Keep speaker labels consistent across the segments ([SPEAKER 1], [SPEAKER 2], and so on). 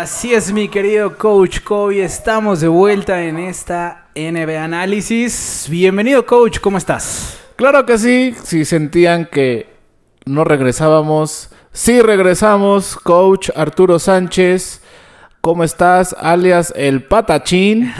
[SPEAKER 1] Así es, mi querido coach Kobe. Estamos de vuelta en esta NBA Análisis. Bienvenido, coach. ¿Cómo estás?
[SPEAKER 2] Claro que sí. Si sentían que no regresábamos, sí regresamos. Coach Arturo Sánchez. ¿Cómo estás? Alias el Patachín.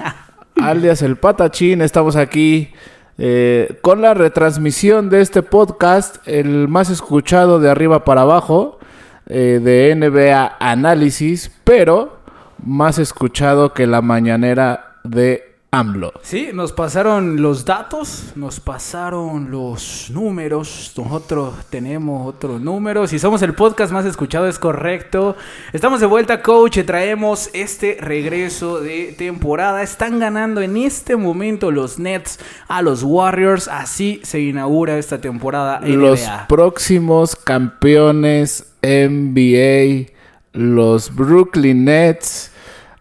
[SPEAKER 2] alias el Patachín. Estamos aquí eh, con la retransmisión de este podcast, el más escuchado de arriba para abajo, eh, de NBA Análisis, pero más escuchado que la mañanera de AMLO.
[SPEAKER 1] Sí, nos pasaron los datos, nos pasaron los números. Nosotros tenemos otros números y somos el podcast más escuchado, es correcto. Estamos de vuelta, coach, traemos este regreso de temporada. Están ganando en este momento los Nets a los Warriors. Así se inaugura esta temporada NBA.
[SPEAKER 2] Los próximos campeones NBA, los Brooklyn Nets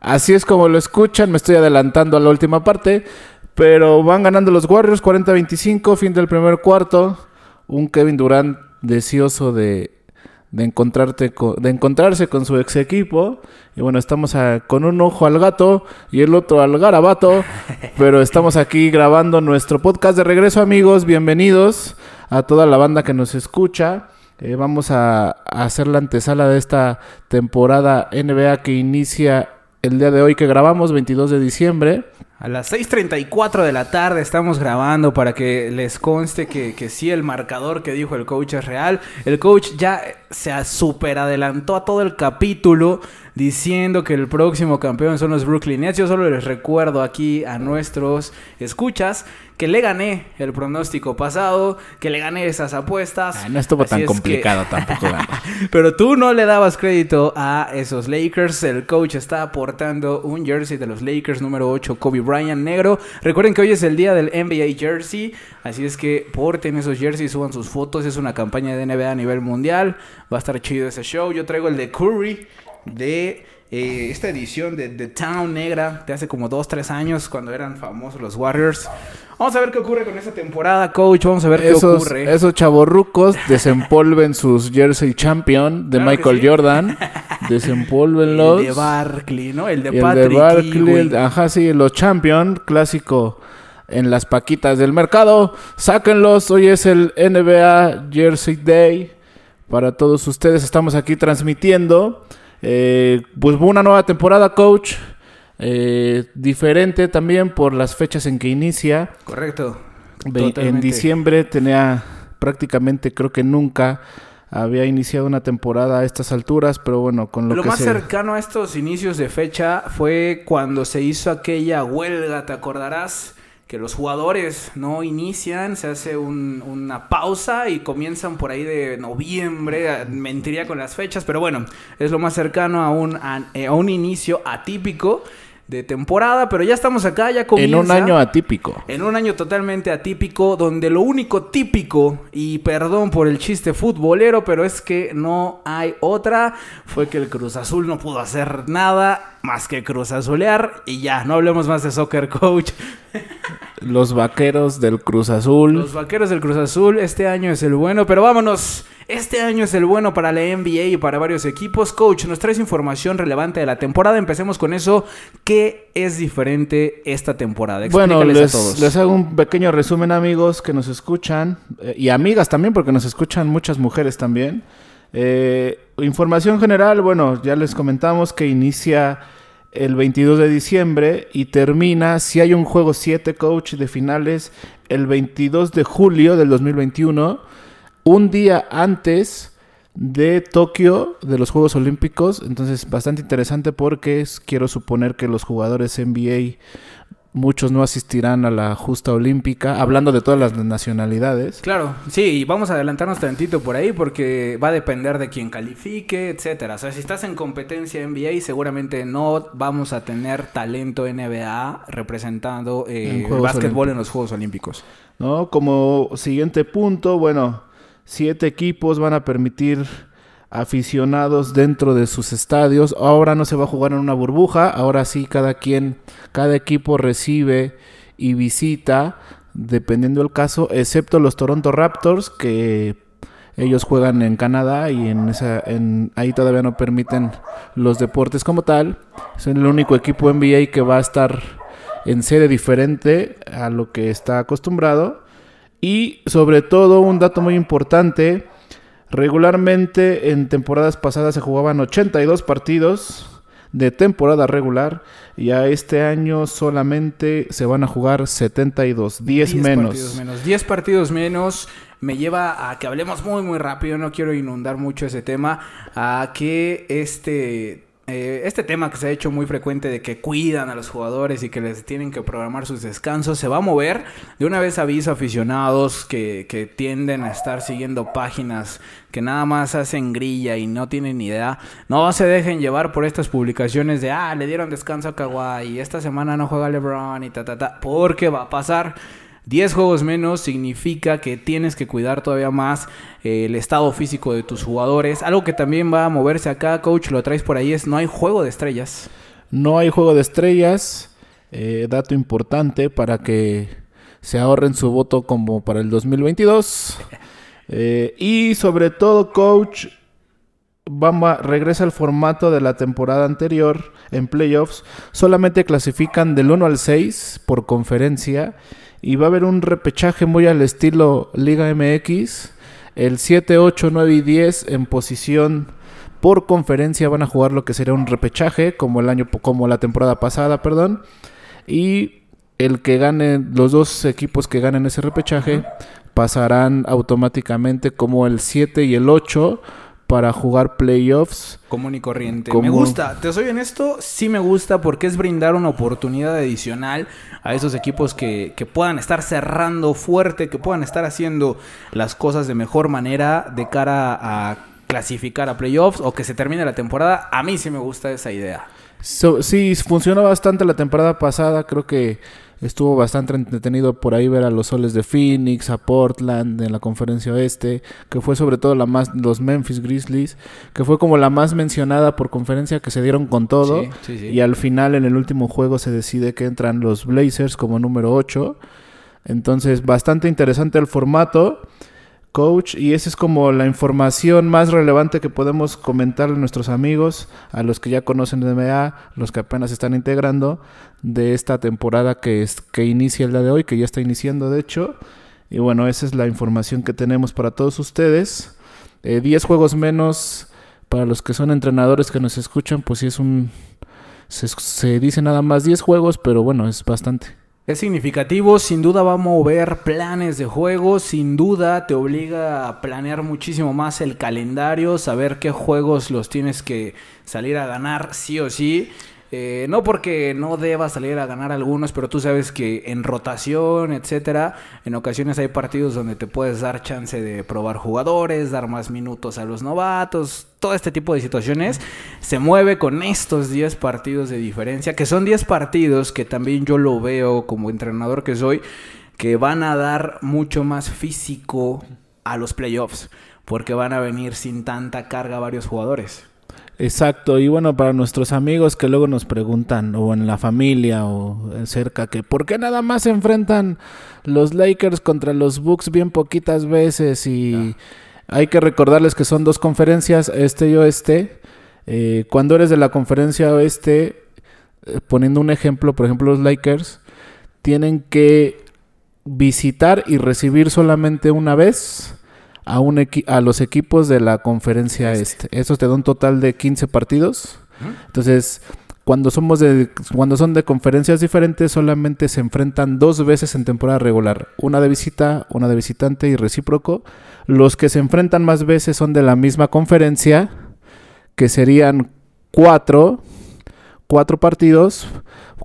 [SPEAKER 2] Así es como lo escuchan, me estoy adelantando a la última parte, pero van ganando los Warriors 40-25, fin del primer cuarto. Un Kevin Durant deseoso de, de, encontrarte de encontrarse con su ex equipo. Y bueno, estamos con un ojo al gato y el otro al garabato. pero estamos aquí grabando nuestro podcast de regreso, amigos. Bienvenidos a toda la banda que nos escucha. Eh, vamos a, a hacer la antesala de esta temporada NBA que inicia el día de hoy que grabamos, 22 de diciembre.
[SPEAKER 1] A las 6.34 de la tarde estamos grabando para que les conste que, que sí, el marcador que dijo el coach es real. El coach ya se super adelantó a todo el capítulo diciendo que el próximo campeón son los Brooklyn Nets. Yo solo les recuerdo aquí a nuestros escuchas que le gané el pronóstico pasado, que le gané esas apuestas.
[SPEAKER 2] no estuvo tan complicado tampoco.
[SPEAKER 1] Pero tú no le dabas crédito a esos Lakers. El coach está aportando un jersey de los Lakers número 8, Kobe Bryant negro. Recuerden que hoy es el día del NBA jersey, así es que porten esos jerseys, suban sus fotos. Es una campaña de NBA a nivel mundial. Va a estar chido ese show. Yo traigo el de Curry de eh, esta edición de The Town Negra de hace como 2-3 años cuando eran famosos los Warriors. Vamos a ver qué ocurre con esta temporada, coach. Vamos a ver qué ocurre.
[SPEAKER 2] Esos chavorrucos desempolven sus jersey champion de Michael Jordan. Desempolvenlos.
[SPEAKER 1] El de Barkley, ¿no? El de Patrick.
[SPEAKER 2] El de Barkley. ajá, sí, los champion, clásico en las paquitas del mercado. Sáquenlos. Hoy es el NBA Jersey Day. Para todos ustedes estamos aquí transmitiendo. Eh, pues una nueva temporada, coach. Eh, diferente también por las fechas en que inicia.
[SPEAKER 1] Correcto.
[SPEAKER 2] En diciembre tenía prácticamente, creo que nunca había iniciado una temporada a estas alturas, pero bueno, con lo,
[SPEAKER 1] lo
[SPEAKER 2] que
[SPEAKER 1] más cercano a estos inicios de fecha fue cuando se hizo aquella huelga, ¿te acordarás? Que los jugadores no inician, se hace una pausa y comienzan por ahí de noviembre, mentiría con las fechas, pero bueno, es lo más cercano a un, a, a un inicio atípico de temporada, pero ya estamos acá, ya comienza.
[SPEAKER 2] En un año atípico.
[SPEAKER 1] En un año totalmente atípico, donde lo único típico, y perdón por el chiste futbolero, pero es que no hay otra, fue que el Cruz Azul no pudo hacer nada más que Cruz Azulear, y ya, no hablemos más de soccer coach.
[SPEAKER 2] Los vaqueros del Cruz Azul.
[SPEAKER 1] Los vaqueros del Cruz Azul, este año es el bueno, pero vámonos. Este año es el bueno para la NBA y para varios equipos. Coach, nos traes información relevante de la temporada. Empecemos con eso. ¿Qué es diferente esta temporada?
[SPEAKER 2] bueno, les, a todos. les hago un pequeño resumen, amigos que nos escuchan eh, y amigas también, porque nos escuchan muchas mujeres también. Eh, información general, bueno, ya les comentamos que inicia el 22 de diciembre y termina, si hay un juego 7 coach de finales, el 22 de julio del 2021, un día antes de Tokio, de los Juegos Olímpicos. Entonces, bastante interesante porque quiero suponer que los jugadores NBA muchos no asistirán a la justa olímpica, hablando de todas las nacionalidades.
[SPEAKER 1] Claro, sí, y vamos a adelantarnos tantito por ahí porque va a depender de quién califique, etcétera. O sea, si estás en competencia NBA, seguramente no vamos a tener talento NBA representando eh, el básquetbol en los Juegos Olímpicos.
[SPEAKER 2] No, como siguiente punto, bueno, siete equipos van a permitir aficionados dentro de sus estadios. Ahora no se va a jugar en una burbuja, ahora sí cada quien, cada equipo recibe y visita, dependiendo del caso, excepto los Toronto Raptors, que Ellos juegan en Canadá y en esa, ahí todavía no permiten los deportes como tal. Es el único equipo NBA que va a estar en sede diferente a lo que está acostumbrado. Y sobre todo un dato muy importante, regularmente en temporadas pasadas se jugaban 82 partidos de temporada regular y a este año solamente se van a jugar 72, 10, menos.
[SPEAKER 1] Partidos menos. 10 partidos menos me lleva a que hablemos muy muy rápido, no quiero inundar mucho ese tema, a que este eh, este tema que se ha hecho muy frecuente de que cuidan a los jugadores y que les tienen que programar sus descansos se va a mover. De una vez aviso a aficionados que, que tienden a estar siguiendo páginas que nada más hacen grilla y no tienen idea. No se dejen llevar por estas publicaciones de, ah, le dieron descanso a Kawhi esta semana no juega LeBron y ta, ta, ta, porque va a pasar. 10 juegos menos significa que tienes que cuidar todavía más eh, el estado físico de tus jugadores. Algo que también va a moverse acá, coach, lo traes por ahí, es no hay juego de estrellas.
[SPEAKER 2] No hay juego de estrellas. Eh, dato importante para que se ahorren su voto como para el 2022. Eh, y sobre todo, coach, vamos regresa al formato de la temporada anterior en playoffs. Solamente clasifican del 1 al 6 por conferencia. Y va a haber un repechaje muy al estilo Liga MX. El 7, 8, 9 y 10 en posición por conferencia van a jugar lo que sería un repechaje, como la temporada pasada, perdón. Y el que gane, los dos equipos que ganen ese repechaje pasarán automáticamente como el 7 y el 8 para jugar playoffs.
[SPEAKER 1] Común y corriente. Me gusta, te soy honesto, sí me gusta porque es brindar una oportunidad adicional a esos equipos que, que, puedan estar cerrando fuerte, que puedan estar haciendo las cosas de mejor manera de cara a clasificar a playoffs o que se termine la temporada. A mí sí me gusta esa idea.
[SPEAKER 2] sí, funcionó bastante la temporada pasada, creo que Estuvo bastante entretenido por ahí ver a los soles de Phoenix, a Portland en la conferencia oeste, que fue sobre todo la más, los Memphis Grizzlies, que fue como la más mencionada por conferencia que se dieron con todo. Y al final en el último juego se decide que entran los Blazers como número 8. Entonces bastante interesante el formato coach y esa es como la información más relevante que podemos comentarle a nuestros amigos, a los que ya conocen de NBA, los que apenas están integrando de esta temporada que, es, que inicia el día de hoy, que ya está iniciando de hecho. Y bueno, esa es la información que tenemos para todos ustedes. 10 eh, juegos menos para los que son entrenadores que nos escuchan, pues sí es un... Se, se dice nada más 10 juegos, pero bueno, es bastante.
[SPEAKER 1] Es significativo, sin duda va a mover planes de juego, sin duda te obliga a planear muchísimo más el calendario, saber qué juegos los tienes que salir a ganar sí o sí. Eh, no porque no deba salir a ganar algunos, pero tú sabes que en rotación, etcétera, en ocasiones hay partidos donde te puedes dar chance de probar jugadores, dar más minutos a los novatos, todo este tipo de situaciones se mueve con estos 10 partidos de diferencia, que son 10 partidos que también yo lo veo como entrenador que soy, que van a dar mucho más físico a los playoffs, porque van a venir sin tanta carga varios jugadores.
[SPEAKER 2] Exacto, y bueno, para nuestros amigos que luego nos preguntan, o en la familia, o cerca, que ¿por qué nada más se enfrentan los Lakers contra los Bucks bien poquitas veces? Y hay que recordarles que son dos conferencias, este y oeste. Eh, cuando eres de la conferencia oeste, eh, poniendo un ejemplo, por ejemplo, los Lakers tienen que visitar y recibir solamente una vez a, un a los equipos de la conferencia este. Eso te da un total de 15 partidos. Entonces, cuando somos de cuando son de conferencias diferentes solamente se enfrentan dos veces en temporada regular, una de visita, una de visitante y recíproco. Los que se enfrentan más veces son de la misma conferencia, que serían cuatro, cuatro partidos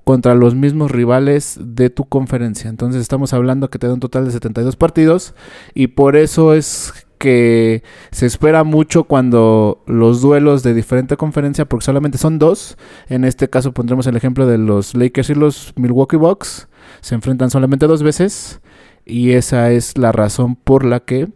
[SPEAKER 2] contra los mismos rivales de tu conferencia. Entonces estamos hablando que te da un total de 72 partidos y por eso es que se espera mucho cuando los duelos de diferente conferencia, porque solamente son dos. En este caso pondremos el ejemplo de los Lakers y los Milwaukee Bucks. Se enfrentan solamente dos veces y esa es la razón por la que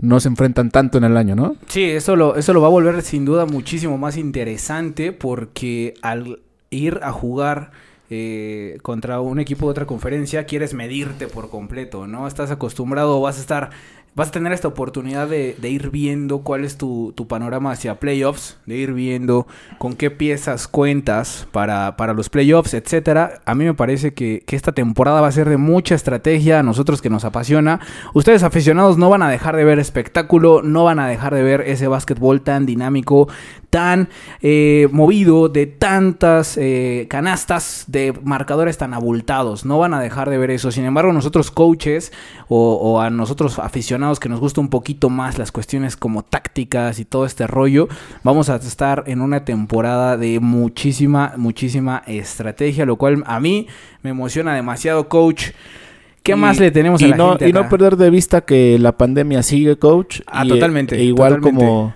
[SPEAKER 2] no se enfrentan tanto en el año, ¿no?
[SPEAKER 1] Sí, eso lo, eso lo va a volver sin duda muchísimo más interesante porque al ir a jugar eh, contra un equipo de otra conferencia, quieres medirte por completo, ¿no? Estás acostumbrado, vas a estar vas a tener esta oportunidad de, ir viendo cuál es tu, panorama hacia playoffs, de ir viendo con qué piezas cuentas para, para los playoffs, etcétera. A mí me parece que, que, esta temporada va a ser de mucha estrategia, a nosotros que nos apasiona. Ustedes aficionados no van a dejar de ver espectáculo, no van a dejar de ver ese básquetbol tan dinámico, tan eh, movido, de tantas eh, canastas, de marcadores tan abultados. No van a dejar de ver eso. Sin embargo, nosotros coaches o, a nosotros aficionados que nos gusta un poquito más las cuestiones como tácticas y todo este rollo, vamos a estar en una temporada de muchísima, muchísima estrategia, lo cual a mí me emociona demasiado, coach. ¿Qué más le tenemos a la
[SPEAKER 2] no,
[SPEAKER 1] gente
[SPEAKER 2] Y no perder de vista que la pandemia sigue, coach.
[SPEAKER 1] Ah, totalmente.
[SPEAKER 2] E igual como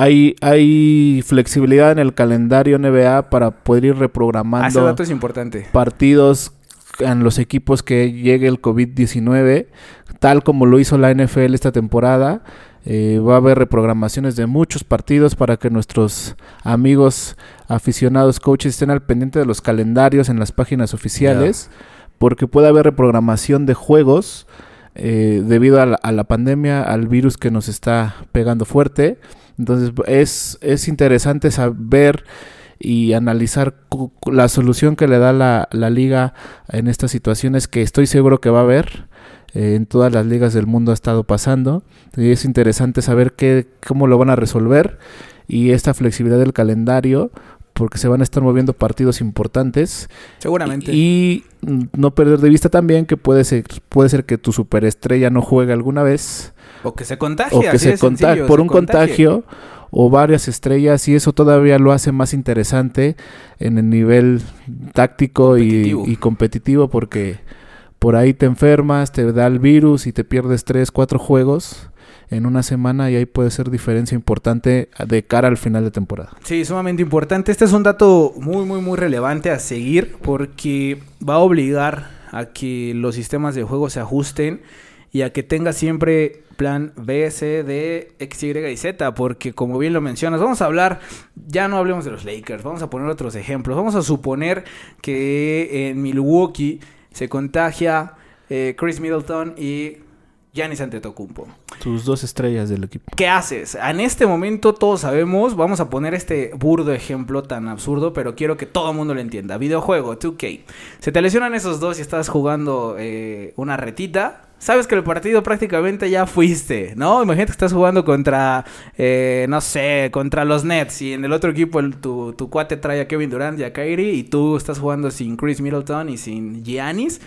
[SPEAKER 2] hay, hay flexibilidad en el calendario NBA para poder ir reprogramando. Ese
[SPEAKER 1] dato es importante.
[SPEAKER 2] Partidos en los equipos que llegue el COVID-19, tal como lo hizo la NFL esta temporada. Eh, va a haber reprogramaciones de muchos partidos para que nuestros amigos aficionados, coaches, estén al pendiente de los calendarios en las páginas oficiales, porque puede haber reprogramación de juegos eh, debido a la pandemia, al virus que nos está pegando fuerte. Entonces es, es interesante saber y analizar la solución que le da la, la, liga en estas situaciones que estoy seguro que va a haber. Eh, en todas las ligas del mundo ha estado pasando. Y es interesante saber qué, cómo lo van a resolver. Y esta flexibilidad del calendario porque se van a estar moviendo partidos importantes.
[SPEAKER 1] Seguramente.
[SPEAKER 2] Y, no perder de vista también que puede ser, puede ser que tu superestrella no juegue alguna vez.
[SPEAKER 1] O que se contagie.
[SPEAKER 2] O que se contagie por un contagio o varias estrellas y eso todavía lo hace más interesante en el nivel táctico Y, competitivo porque por ahí te enfermas, te da el virus y te pierdes tres, cuatro juegos en una semana y ahí puede ser diferencia importante de cara al final de temporada.
[SPEAKER 1] Sí, sumamente importante. Este es un dato muy, muy, muy relevante a seguir porque va a obligar a que los sistemas de juego se ajusten y a que tenga siempre plan B, C, D, X, Y y Z, porque como bien lo mencionas, vamos a hablar, ya no hablemos de los Lakers, vamos a poner otros ejemplos. Vamos a suponer que en Milwaukee se contagia eh, Chris Middleton y Giannis Antetokounmpo.
[SPEAKER 2] Tus dos estrellas del equipo.
[SPEAKER 1] ¿Qué haces? En este momento todos sabemos, vamos a poner este burdo ejemplo tan absurdo, pero quiero que todo el mundo lo entienda. Videojuego, 2K. Se te lesionan esos dos y estás jugando eh, una retita. Sabes que el partido prácticamente ya fuiste, ¿no? Imagínate que estás jugando contra, eh, no sé, contra los Nets y en el otro equipo tu, tu cuate trae a Kevin Durant y a Kyrie y tú estás jugando sin Chris Middleton y sin Giannis.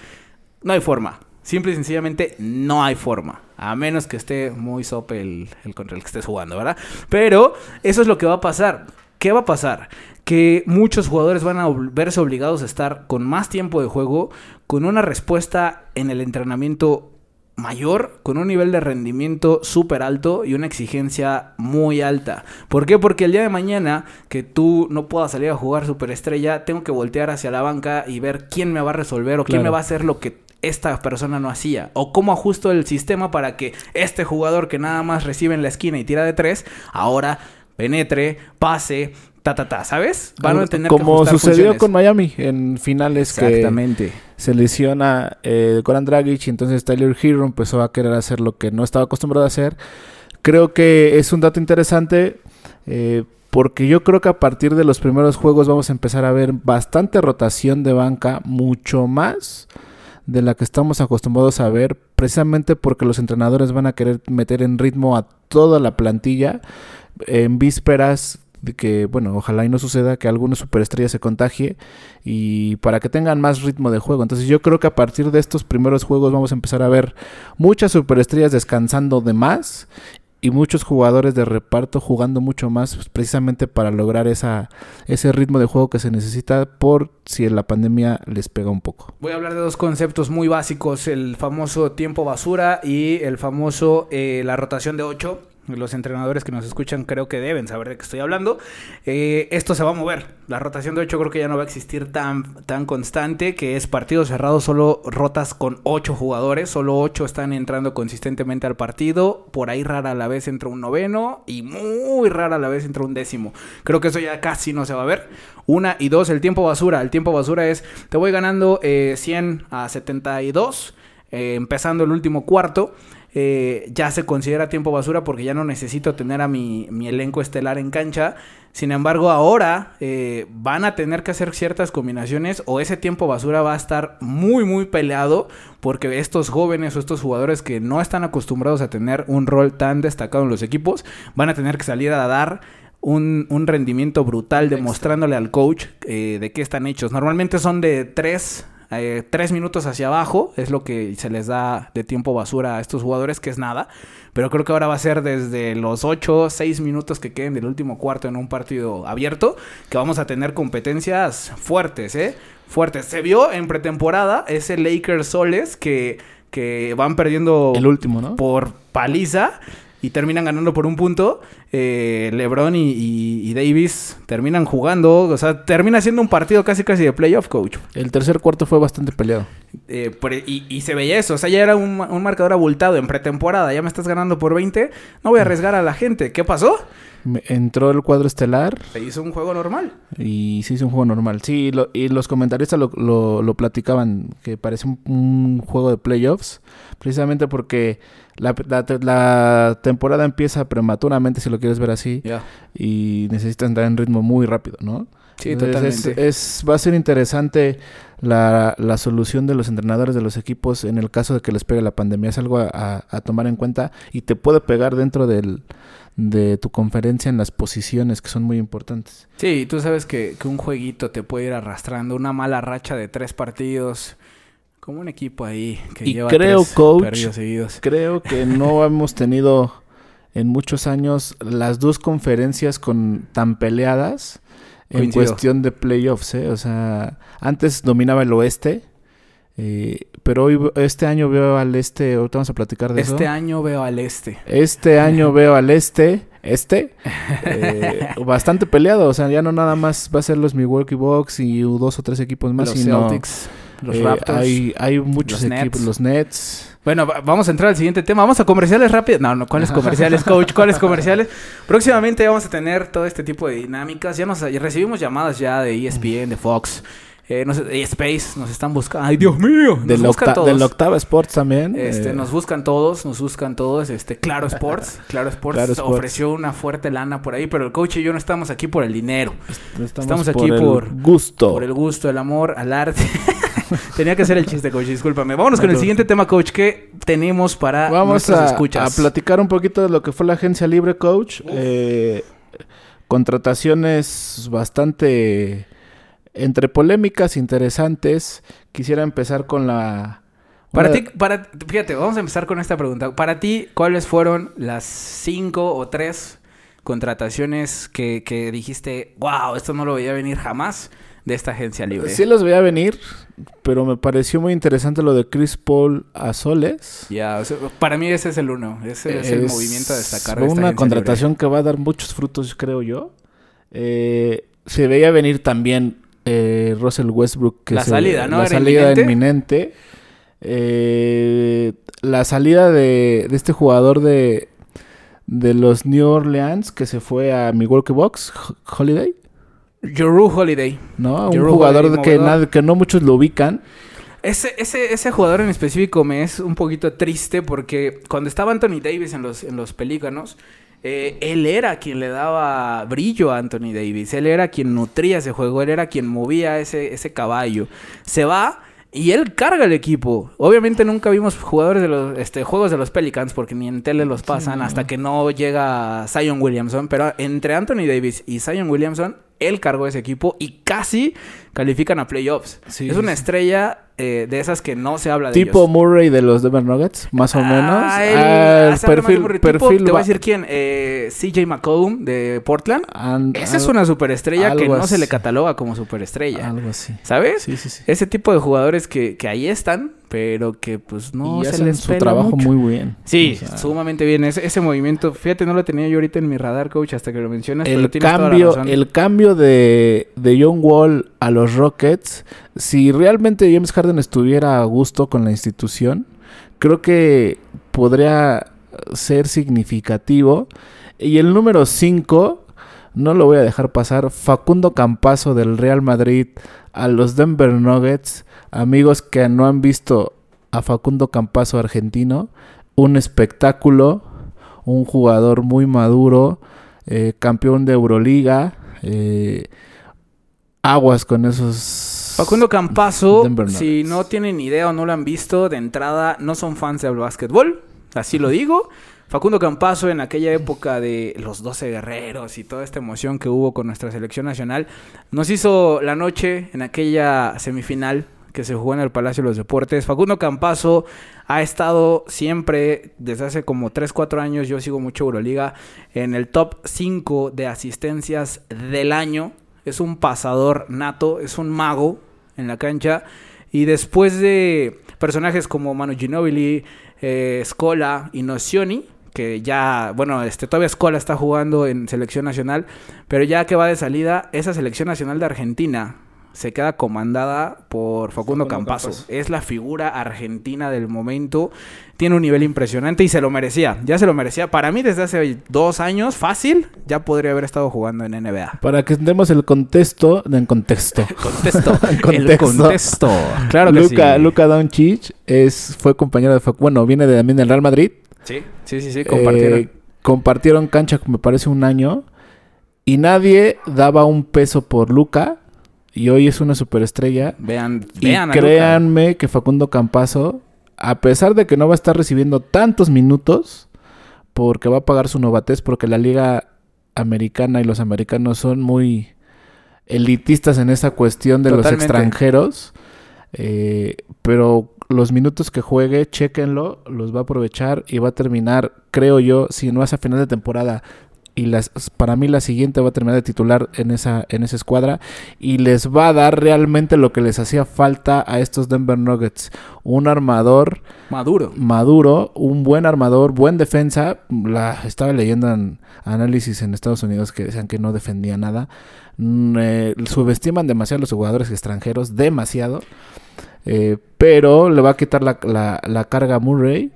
[SPEAKER 1] No hay forma. Simple y sencillamente no hay forma. A menos que esté muy sope el, contra el que estés jugando, ¿verdad? Pero eso es lo que va a pasar. ¿Qué va a pasar? Que muchos jugadores van a verse obligados a estar con más tiempo de juego, con una respuesta en el entrenamiento mayor, con un nivel de rendimiento súper alto y una exigencia muy alta. ¿Por qué? Porque el día de mañana que tú no puedas salir a jugar superestrella, tengo que voltear hacia la banca y ver quién me va a resolver o quién me va a hacer lo que esta persona no hacía. O cómo ajusto el sistema para que este jugador que nada más recibe en la esquina y tira de tres, ahora penetre, pase, ta ta ta, ¿sabes?
[SPEAKER 2] Van a tener Como sucedió con Miami en finales
[SPEAKER 1] Exactamente.
[SPEAKER 2] se lesiona eh, Goran Dragic y entonces Tyler Hero empezó a querer hacer lo que no estaba acostumbrado a hacer. Creo que es un dato interesante eh, porque yo creo que a partir de los primeros juegos vamos a empezar a ver bastante rotación de banca, mucho más de la que estamos acostumbrados a ver, precisamente porque los entrenadores van a querer meter en ritmo a toda la plantilla en vísperas de que, bueno, ojalá y no suceda que alguna superestrella se contagie y para que tengan más ritmo de juego. Entonces yo creo que a partir de estos primeros juegos vamos a empezar a ver muchas superestrellas descansando de más y muchos jugadores de reparto jugando mucho más pues, precisamente para lograr esa, ese ritmo de juego que se necesita por si la pandemia les pega un poco.
[SPEAKER 1] Voy a hablar de dos conceptos muy básicos, el famoso tiempo basura y el famoso eh, la rotación de 8 los entrenadores que nos escuchan creo que deben saber de qué estoy hablando. Eh, esto se va a mover. La rotación de 8 creo que ya no va a existir tan, tan constante, que es partido cerrado, solo rotas con 8 jugadores, solo 8 están entrando consistentemente al partido, por ahí rara a la vez entra un noveno y muy rara a la vez entra un décimo. Creo que eso ya casi no se va a ver. Una y dos, el tiempo basura. El tiempo basura es, te voy ganando 100 eh, a 72, eh, empezando el último cuarto. eh, ya se considera tiempo basura porque ya no necesito tener a mi, mi elenco estelar en cancha. Sin embargo, ahora eh, van a tener que hacer ciertas combinaciones o ese tiempo basura va a estar muy, muy peleado porque estos jóvenes o estos jugadores que no están acostumbrados a tener un rol tan destacado en los equipos van a tener que salir a dar un, un rendimiento brutal demostrándole al coach eh, de qué están hechos. Normalmente son de tres eh, tres minutos hacia abajo es lo que se les da de tiempo basura a estos jugadores, que es nada. Pero creo que ahora va a ser desde los 8, 6 minutos que queden del último cuarto en un partido abierto, que vamos a tener competencias fuertes, ¿eh? Fuertes. Se vio en pretemporada ese Lakers Soles que, que van perdiendo
[SPEAKER 2] El último, ¿no?
[SPEAKER 1] por paliza y terminan ganando por un punto. Eh, LeBron y, y- y Davis terminan jugando, o sea, termina siendo un partido casi casi de playoff, coach.
[SPEAKER 2] El tercer cuarto fue bastante peleado.
[SPEAKER 1] Eh, por- y, y se veía eso, o sea, ya era un, un marcador abultado en pretemporada, ya me estás ganando por 20, no voy a arriesgar a la gente. ¿Qué pasó?
[SPEAKER 2] Entró el cuadro estelar
[SPEAKER 1] Se hizo un juego normal.
[SPEAKER 2] y se hizo un juego normal. Sí, lo- y los comentaristas lo, lo- lo platicaban, que parece un, un juego de playoffs, precisamente porque la, la temporada empieza prematuramente, si lo quieres ver así, y necesitas entrar en ritmo muy rápido, ¿no?
[SPEAKER 1] Sí,
[SPEAKER 2] Entonces,
[SPEAKER 1] totalmente.
[SPEAKER 2] Es, es- va a ser interesante la, la solución de los entrenadores de los equipos en el caso de que les pegue la pandemia. Es algo a, a- a tomar en cuenta y te puede pegar dentro del, de tu conferencia en las posiciones que son muy importantes.
[SPEAKER 1] Sí, tú sabes que, que un jueguito te puede ir arrastrando, una mala racha de tres partidos, como un equipo ahí que
[SPEAKER 2] Y
[SPEAKER 1] lleva
[SPEAKER 2] creo,
[SPEAKER 1] tres
[SPEAKER 2] coach,
[SPEAKER 1] perdidos seguidos.
[SPEAKER 2] Creo que no hemos tenido en muchos años las dos conferencias con tan peleadas en cuestión de playoffs. ¿eh? O sea, antes dominaba el oeste. eh, pero hoy este año veo al este, ahorita vamos a platicar de
[SPEAKER 1] Este
[SPEAKER 2] eso.
[SPEAKER 1] año veo al este.
[SPEAKER 2] Este año veo al este, este, eh, bastante peleado. O sea, ya no nada más va a ser los Milwaukee Bucks y dos o tres equipos más,
[SPEAKER 1] los
[SPEAKER 2] sino
[SPEAKER 1] Celtics, los
[SPEAKER 2] eh,
[SPEAKER 1] Raptors.
[SPEAKER 2] hay, hay muchos
[SPEAKER 1] los
[SPEAKER 2] equipos,
[SPEAKER 1] Nets.
[SPEAKER 2] los Nets.
[SPEAKER 1] Bueno, va- vamos a entrar al siguiente tema. Vamos a comerciales rápidos. No, no, ¿cuáles comerciales, coach? ¿Cuáles comerciales? Próximamente vamos a tener todo este tipo de dinámicas. Ya nos ya recibimos llamadas ya de E ESPN, de Fox, eh, no sé, de Space. Nos están buscando. ¡Ay, Dios mío! Nos
[SPEAKER 2] Del,
[SPEAKER 1] buscan
[SPEAKER 2] octa-
[SPEAKER 1] todos.
[SPEAKER 2] del Octava Sports también.
[SPEAKER 1] Este,
[SPEAKER 2] eh,
[SPEAKER 1] nos buscan todos, nos buscan todos. Este, Claro Sports. Claro Sports
[SPEAKER 2] Claro Sports.
[SPEAKER 1] ofreció una fuerte lana por ahí, pero el coach y yo no estamos aquí por el dinero.
[SPEAKER 2] estamos,
[SPEAKER 1] estamos aquí
[SPEAKER 2] el
[SPEAKER 1] por-
[SPEAKER 2] gusto.
[SPEAKER 1] Por el gusto, el amor, al arte. Tenía que hacer el chiste, coach, discúlpame. Vámonos con el siguiente tema, coach. ¿Qué tenemos para
[SPEAKER 2] Vamos a,
[SPEAKER 1] escuchas?
[SPEAKER 2] a platicar un poquito de lo que fue la agencia libre, coach. Eh, contrataciones bastante entre polémicas, interesantes. Quisiera empezar con la.
[SPEAKER 1] Para ti, para, fíjate, vamos a empezar con esta pregunta. Para ti, ¿cuáles fueron las cinco o tres contrataciones que, que dijiste, wow, esto no lo veía venir jamás de esta agencia libre?
[SPEAKER 2] Sí los veía venir, pero me pareció muy interesante lo de Chris Paul a Soles.
[SPEAKER 1] Ya, para mí ese es el uno. Ese es, el movimiento a destacar de esta
[SPEAKER 2] una contratación que va a dar muchos frutos, creo yo. Eh, se veía venir también eh, Russell Westbrook. Que
[SPEAKER 1] La
[SPEAKER 2] se-
[SPEAKER 1] salida, ¿no?
[SPEAKER 2] La
[SPEAKER 1] ¿Era
[SPEAKER 2] salida
[SPEAKER 1] inminente?
[SPEAKER 2] inminente. Eh, la salida de, de este jugador de, de los New Orleans que se fue a Milwaukee Bucks, Ho- Holiday,
[SPEAKER 1] Jrue Holiday.
[SPEAKER 2] ¿no? Un jugador
[SPEAKER 1] Holiday,
[SPEAKER 2] que,
[SPEAKER 1] movedor.
[SPEAKER 2] nad- que no muchos lo ubican.
[SPEAKER 1] Ese, ese, ese jugador en específico me es un poquito triste porque cuando estaba Anthony Davis en los, en los Pelícanos, eh, él era quien le daba brillo a Anthony Davis. Él era quien nutría ese juego, él era quien movía ese, ese caballo. Se va y él carga el equipo. Obviamente nunca vimos jugadores de los este, juegos de los Pelicans porque ni en tele los pasan hasta que no llega Zion Williamson. Pero entre Anthony Davis y Zion Williamson, él cargó ese equipo y casi califican a playoffs.
[SPEAKER 2] Sí,
[SPEAKER 1] es una
[SPEAKER 2] sí.
[SPEAKER 1] estrella eh, de esas que no se habla de
[SPEAKER 2] Tipo
[SPEAKER 1] ellos.
[SPEAKER 2] Murray de los Denver Nuggets, más o menos.
[SPEAKER 1] Ah, el-
[SPEAKER 2] Ah, perfil,
[SPEAKER 1] Murray. Tipo,
[SPEAKER 2] perfil
[SPEAKER 1] te voy a decir quién. Eh, CJ McCollum de Portland.
[SPEAKER 2] and-
[SPEAKER 1] Esa es una superestrella que no se le cataloga como superestrella.
[SPEAKER 2] Algo así.
[SPEAKER 1] ¿Sabes?
[SPEAKER 2] Sí, sí, sí.
[SPEAKER 1] Ese tipo de jugadores que, que ahí están, pero que pues no
[SPEAKER 2] y
[SPEAKER 1] se
[SPEAKER 2] hacen
[SPEAKER 1] les
[SPEAKER 2] su trabajo
[SPEAKER 1] mucho.
[SPEAKER 2] muy bien.
[SPEAKER 1] Sí,
[SPEAKER 2] O sea,
[SPEAKER 1] sumamente bien. Ese, ese movimiento, fíjate, no lo tenía yo ahorita en mi radar, coach, hasta que lo mencionas. pero
[SPEAKER 2] el
[SPEAKER 1] tienes toda la
[SPEAKER 2] cambio,
[SPEAKER 1] razón.
[SPEAKER 2] el cambio de, de John Wall a los Rockets, si realmente James Harden estuviera a gusto con la institución, creo que podría ser significativo. Y el número 5, no lo voy a dejar pasar, Facundo Campazo del Real Madrid a los Denver Nuggets. Amigos que no han visto a Facundo Campazo argentino, un espectáculo, un jugador muy maduro, eh, campeón de Euroliga. eh, aguas con esos.
[SPEAKER 1] Facundo Campazo, si no tienen idea o no lo han visto, de entrada no son fans del básquetbol, así lo digo. Facundo Campazo en aquella época de los 12 guerreros y toda esta emoción que hubo con nuestra selección nacional, nos hizo la noche en aquella semifinal que se jugó en el Palacio de los Deportes. Facundo Campazo ha estado siempre, desde hace como 3, 4 años, yo sigo mucho Euroliga, en el top 5 de asistencias del año. Es un pasador nato, es un mago en la cancha. Y después de personajes como Manu Ginobili, eh, Scola y Nocioni, que ya, bueno, este todavía Scola está jugando en selección nacional, pero ya que va de salida, esa selección nacional de Argentina se queda comandada por Facundo,
[SPEAKER 2] Facundo
[SPEAKER 1] Campazo.
[SPEAKER 2] Campazo.
[SPEAKER 1] Es la figura argentina del momento. Tiene un nivel impresionante y se lo merecía. Ya se lo merecía. Para mí, desde hace dos años, fácil, ya podría haber estado jugando en NBA.
[SPEAKER 2] Para que entendamos el contexto, en contexto.
[SPEAKER 1] Contexto.
[SPEAKER 2] El
[SPEAKER 1] El
[SPEAKER 2] contexto.
[SPEAKER 1] contexto. Claro que
[SPEAKER 2] Luca,
[SPEAKER 1] sí.
[SPEAKER 2] Luca Doncic es, fue compañero de Fac- bueno, viene de, también del Real Madrid.
[SPEAKER 1] Sí, sí, sí, sí, compartieron.
[SPEAKER 2] Eh, compartieron cancha, me parece, un año. Y nadie daba un peso por Luca. Y hoy es una superestrella.
[SPEAKER 1] vean,
[SPEAKER 2] Y
[SPEAKER 1] vean a
[SPEAKER 2] créanme que Facundo Campazo, a pesar de que no va a estar recibiendo tantos minutos, porque va a pagar su novatez, porque la liga americana y los americanos son muy elitistas en esa cuestión de los extranjeros. eh, pero los minutos que juegue, chéquenlo, los va a aprovechar y va a terminar, creo yo, si no es a final de temporada. Y las, para mí la siguiente va a terminar de titular en esa, en esa escuadra y les va a dar realmente lo que les hacía falta a estos Denver Nuggets. Un armador
[SPEAKER 1] Maduro.
[SPEAKER 2] maduro, un buen armador, buen defensa. La, estaba leyendo en análisis en Estados Unidos que decían que no defendía nada. Mm, eh, subestiman demasiado a los jugadores extranjeros, demasiado. Eh, pero le va a quitar la, la- la carga a Murray.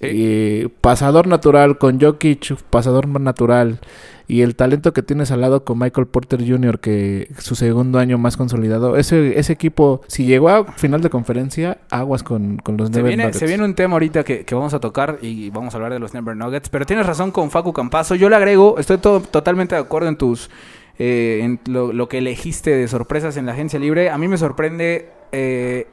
[SPEAKER 2] Y pasador natural con Jokic, pasador natural. Y el talento que tienes al lado con Michael Porter Jr., que su segundo año más consolidado. Ese, ese equipo, si llegó a final de conferencia, aguas con, con los
[SPEAKER 1] Se
[SPEAKER 2] Denver
[SPEAKER 1] viene,
[SPEAKER 2] Nuggets.
[SPEAKER 1] se viene un tema ahorita que, que vamos a tocar y vamos a hablar de los Denver Nuggets. Pero tienes razón con Facu Campazo. Yo le agrego, estoy todo, totalmente de acuerdo en tus. eh, en lo, lo que elegiste de sorpresas en la agencia libre. A mí me sorprende eh,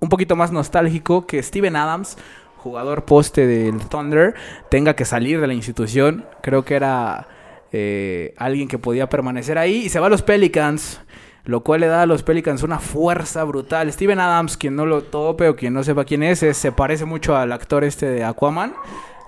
[SPEAKER 1] un poquito más nostálgico que Steven Adams, jugador poste del Thunder, tenga que salir de la institución. Creo que era eh, alguien que podía permanecer ahí y se va a los Pelicans. Lo cual le da a los Pelicans una fuerza brutal. Steven Adams, quien no lo tope o quien no sepa quién es, es- se parece mucho al actor este de Aquaman.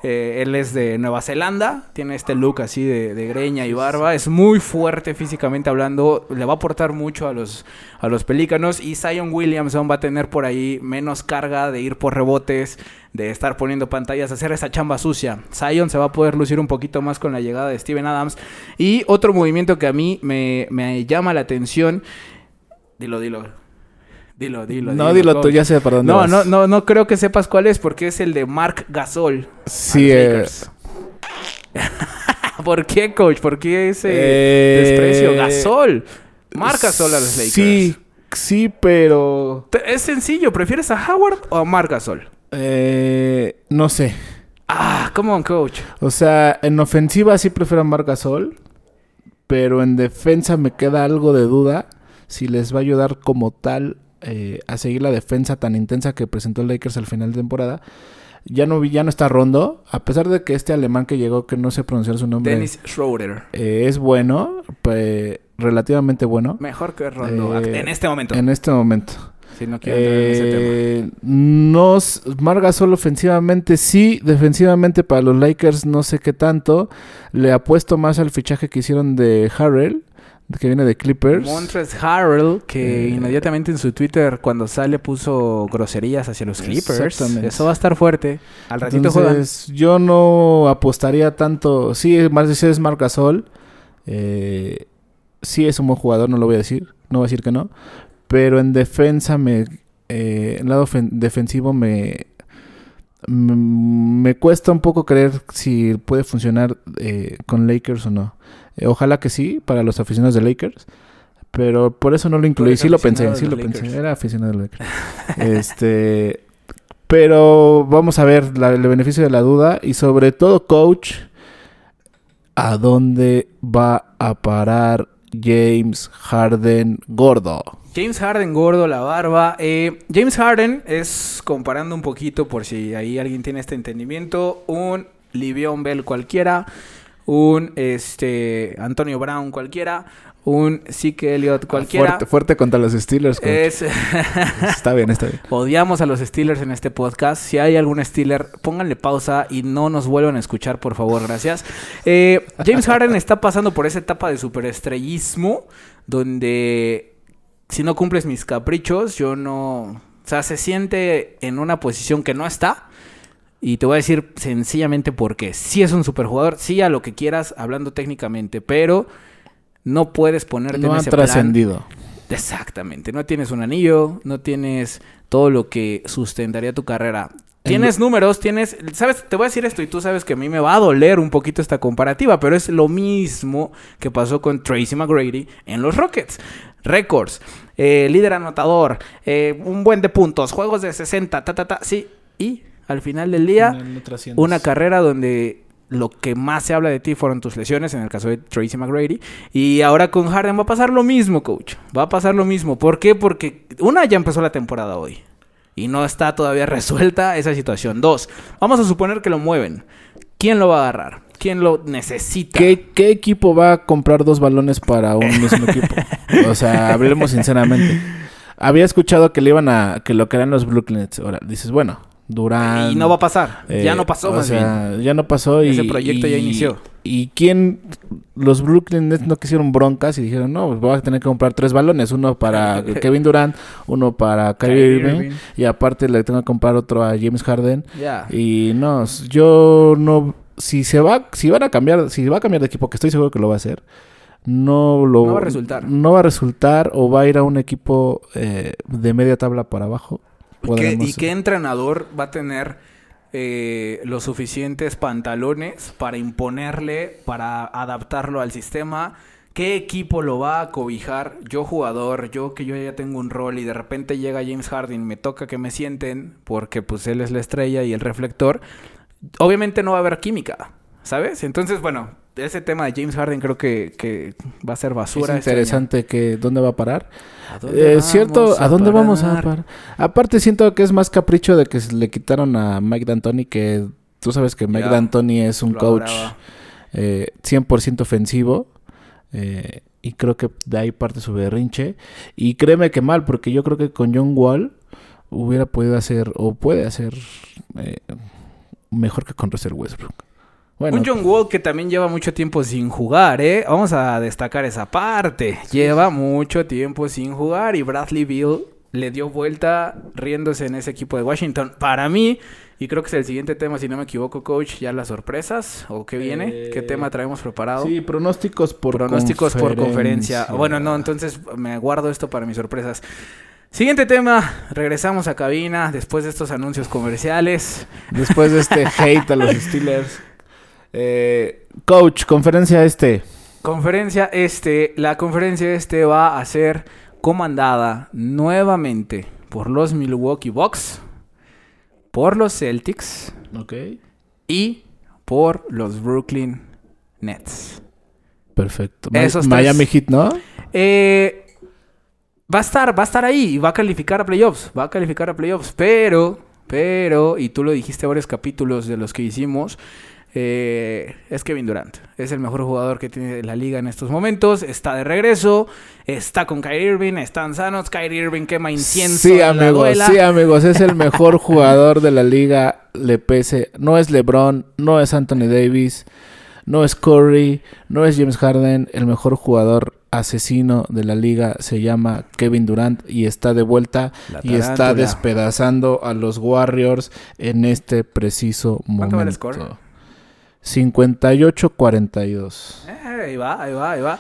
[SPEAKER 1] Eh, él es de Nueva Zelanda, tiene este look así de, de greña y barba, es muy fuerte físicamente hablando, le va a aportar mucho a los, a los pelícanos. Y Zion Williamson va a tener por ahí menos carga de ir por rebotes, de estar poniendo pantallas, hacer esa chamba sucia. Zion se va a poder lucir un poquito más con la llegada de Steven Adams. Y otro movimiento que a mí me, me llama la atención, dilo, dilo. Dilo, dilo.
[SPEAKER 2] no, dilo tú, ya sé para dónde
[SPEAKER 1] No,
[SPEAKER 2] vas.
[SPEAKER 1] no, no, no creo que sepas cuál es porque es el de Mark Gasol.
[SPEAKER 2] Sí,
[SPEAKER 1] los
[SPEAKER 2] eh.
[SPEAKER 1] ¿Por qué, coach? ¿Por qué ese
[SPEAKER 2] Eh,
[SPEAKER 1] desprecio? Gasol. Mark Gasol a los Lakers.
[SPEAKER 2] Sí, sí, pero...
[SPEAKER 1] Es sencillo. ¿Prefieres a Howard o a Mark Gasol?
[SPEAKER 2] eh, no sé.
[SPEAKER 1] Ah, come on, coach.
[SPEAKER 2] O sea, en ofensiva sí prefiero a Marc Gasol, pero en defensa me queda algo de duda si les va a ayudar como tal eh, a seguir la defensa tan intensa que presentó el Lakers al final de temporada. Ya no ya no está Rondo, a pesar de que este alemán que llegó, que no sé pronunciar su nombre,
[SPEAKER 1] Dennis Schroeder.
[SPEAKER 2] eh, es bueno, pues, relativamente bueno
[SPEAKER 1] Mejor que Rondo.
[SPEAKER 2] Eh,
[SPEAKER 1] en este momento.
[SPEAKER 2] en este momento.
[SPEAKER 1] Si no quiero en ese tema.
[SPEAKER 2] Eh, no, s- Marc Gasol ofensivamente sí, defensivamente para los Lakers no sé qué tanto. Le apuesto más al fichaje que hicieron de Harrell, que viene de Clippers.
[SPEAKER 1] Montres Harrell, que
[SPEAKER 2] Eh,
[SPEAKER 1] inmediatamente en su Twitter cuando sale puso groserías hacia los Clippers.
[SPEAKER 2] Exactamente.
[SPEAKER 1] Eso va a estar fuerte. Al ratito juegan.
[SPEAKER 2] Entonces, yo no apostaría tanto. Sí, más es Marc Gasol. eh, sí es un buen jugador, no lo voy a decir. No voy a decir que no. Pero en defensa, me, eh, en lado defensivo, me, me, me cuesta un poco creer si puede funcionar eh, con Lakers o no. Eh, ojalá que sí, para los aficionados de Lakers. Pero por eso no lo incluí. Sí lo pensé, sí lo pensé. Era aficionado de Lakers. este. Pero vamos a ver la- el beneficio de la duda y sobre todo, coach, ¿a dónde va a parar James Harden gordo?
[SPEAKER 1] James Harden, gordo, la barba. Eh, James Harden es, comparando un poquito, por si ahí alguien tiene este entendimiento, un Livion Bell cualquiera, un este Antonio Brown cualquiera, un Zeke Elliott cualquiera.
[SPEAKER 2] Fuerte, fuerte contra los Steelers.
[SPEAKER 1] Es,
[SPEAKER 2] Está bien, está bien.
[SPEAKER 1] odiamos a los Steelers en este podcast. Si hay algún Steeler, pónganle pausa y no nos vuelvan a escuchar, por favor, gracias. Eh, James Harden está pasando por esa etapa de superestrellismo donde si no cumples mis caprichos, yo no... O sea, se siente en una posición que no está. Y te voy a decir sencillamente por qué. Sí es un superjugador, sí a lo que quieras, hablando técnicamente, pero no puedes ponerte
[SPEAKER 2] No
[SPEAKER 1] en ese
[SPEAKER 2] trascendido.
[SPEAKER 1] Exactamente. No tienes un anillo, no tienes todo lo que sustentaría tu carrera. Tienes números, tienes... ¿Sabes? Te voy a decir esto y tú sabes que a mí me va a doler un poquito esta comparativa, pero es lo mismo que pasó con Tracy McGrady en los Rockets. Récords, eh, líder anotador, eh, un buen de puntos, juegos de 60, ta, ta, ta. Sí, y al final del día...
[SPEAKER 2] No- no trasciendes.
[SPEAKER 1] Una carrera donde lo que más se habla de ti fueron tus lesiones, en el caso de Tracy McGrady. Y ahora con Harden va a pasar lo mismo, coach. Va a pasar lo mismo. ¿Por qué? Porque una ya empezó la temporada hoy. Y no está todavía resuelta esa situación. Dos, vamos a suponer que lo mueven. ¿Quién lo va a agarrar? ¿Quién lo necesita?
[SPEAKER 2] ¿Qué, qué equipo va a comprar dos balones para un mismo equipo? O sea, hablemos sinceramente. Había escuchado que le iban a... Que lo querían los Brooklyn Nets. Ahora, dices, bueno, Durán...
[SPEAKER 1] Y no va a pasar. ya
[SPEAKER 2] eh,
[SPEAKER 1] no pasó,
[SPEAKER 2] o
[SPEAKER 1] más
[SPEAKER 2] sea, Ya no pasó y...
[SPEAKER 1] Ese proyecto ya inició.
[SPEAKER 2] ¿Y quién? Los Brooklyn Nets no quisieron broncas y dijeron, no, pues voy a tener que comprar tres balones. Uno para Kevin Durant, uno para Kyrie Irving. Y aparte le tengo que comprar otro a James Harden.
[SPEAKER 1] Ya.
[SPEAKER 2] Y no, yo no... Si se va, si van a cambiar, si va a cambiar de equipo, que estoy seguro que lo va a hacer, no lo...
[SPEAKER 1] No va a resultar.
[SPEAKER 2] No va a resultar o va a ir a un equipo eh, de media tabla para abajo.
[SPEAKER 1] ¿Qué-
[SPEAKER 2] Podremos-
[SPEAKER 1] ¿Y qué entrenador va a tener eh, los suficientes pantalones para imponerle, para adaptarlo al sistema? ¿Qué equipo lo va a cobijar? Yo jugador, yo que yo ya tengo un rol y de repente llega James Harden, me toca que me sienten porque pues él es la estrella y el reflector. Obviamente no va a haber química, ¿sabes? Entonces, bueno, ese tema de James Harden creo que, que va a ser basura.
[SPEAKER 2] Es
[SPEAKER 1] este
[SPEAKER 2] interesante que dónde va a parar.
[SPEAKER 1] ¿A dónde
[SPEAKER 2] Eh,
[SPEAKER 1] vamos
[SPEAKER 2] cierto, ¿a dónde vamos a
[SPEAKER 1] parar?
[SPEAKER 2] Aparte siento que es más capricho de que le quitaron a Mike D'Antoni que tú sabes que Mike D'Antoni es un coach
[SPEAKER 1] adoraba.
[SPEAKER 2] eh, 100% ofensivo eh, y creo que de ahí parte su berrinche y créeme que mal porque yo creo que con John Wall hubiera podido hacer o puede hacer eh, mejor que con Russell Westbrook. Bueno,
[SPEAKER 1] Un John Wall que también lleva mucho tiempo sin jugar, ¿eh? Vamos a destacar esa parte. Lleva mucho tiempo sin jugar y Bradley Bill le dio vuelta riéndose en ese equipo de Washington. Para mí, y creo que es el siguiente tema, si no me equivoco, coach, ya las sorpresas o qué viene,
[SPEAKER 2] Eh,
[SPEAKER 1] qué tema traemos preparado.
[SPEAKER 2] sí, pronósticos por
[SPEAKER 1] Pronósticos por conferencia. Bueno, no, entonces me guardo esto para mis sorpresas. Siguiente tema, regresamos a cabina después de estos anuncios comerciales.
[SPEAKER 2] Después de este hate a los Steelers. Eh, coach, conferencia este.
[SPEAKER 1] Conferencia este, la conferencia este va a ser comandada nuevamente por los Milwaukee Bucks, por los Celtics
[SPEAKER 2] Ok.
[SPEAKER 1] y por los Brooklyn Nets.
[SPEAKER 2] Perfecto.
[SPEAKER 1] Esos
[SPEAKER 2] Miami
[SPEAKER 1] tres.
[SPEAKER 2] Heat, ¿no?
[SPEAKER 1] Eh, va a estar, va a estar ahí y va a calificar a playoffs, va a calificar a playoffs, pero, pero, y tú lo dijiste varios capítulos de los que hicimos, eh, es Kevin Durant. Es el mejor jugador que tiene la liga en estos momentos. Está de regreso. Está con Kyrie Irving. Están sanos. Kyrie Irving quema incienso.
[SPEAKER 2] Sí,
[SPEAKER 1] la
[SPEAKER 2] amigos, sí, amigos. Es el mejor jugador de la liga. Le pese. No es LeBron, no es Anthony Davis, no es Curry, no es James Harden. El mejor jugador asesino de la liga se llama Kevin Durant y está de vuelta y está despedazando a los Warriors en este preciso momento.
[SPEAKER 1] ¿Cuánto va el score?
[SPEAKER 2] 58-42.
[SPEAKER 1] Eh, ahí va, ahí va, ahí va.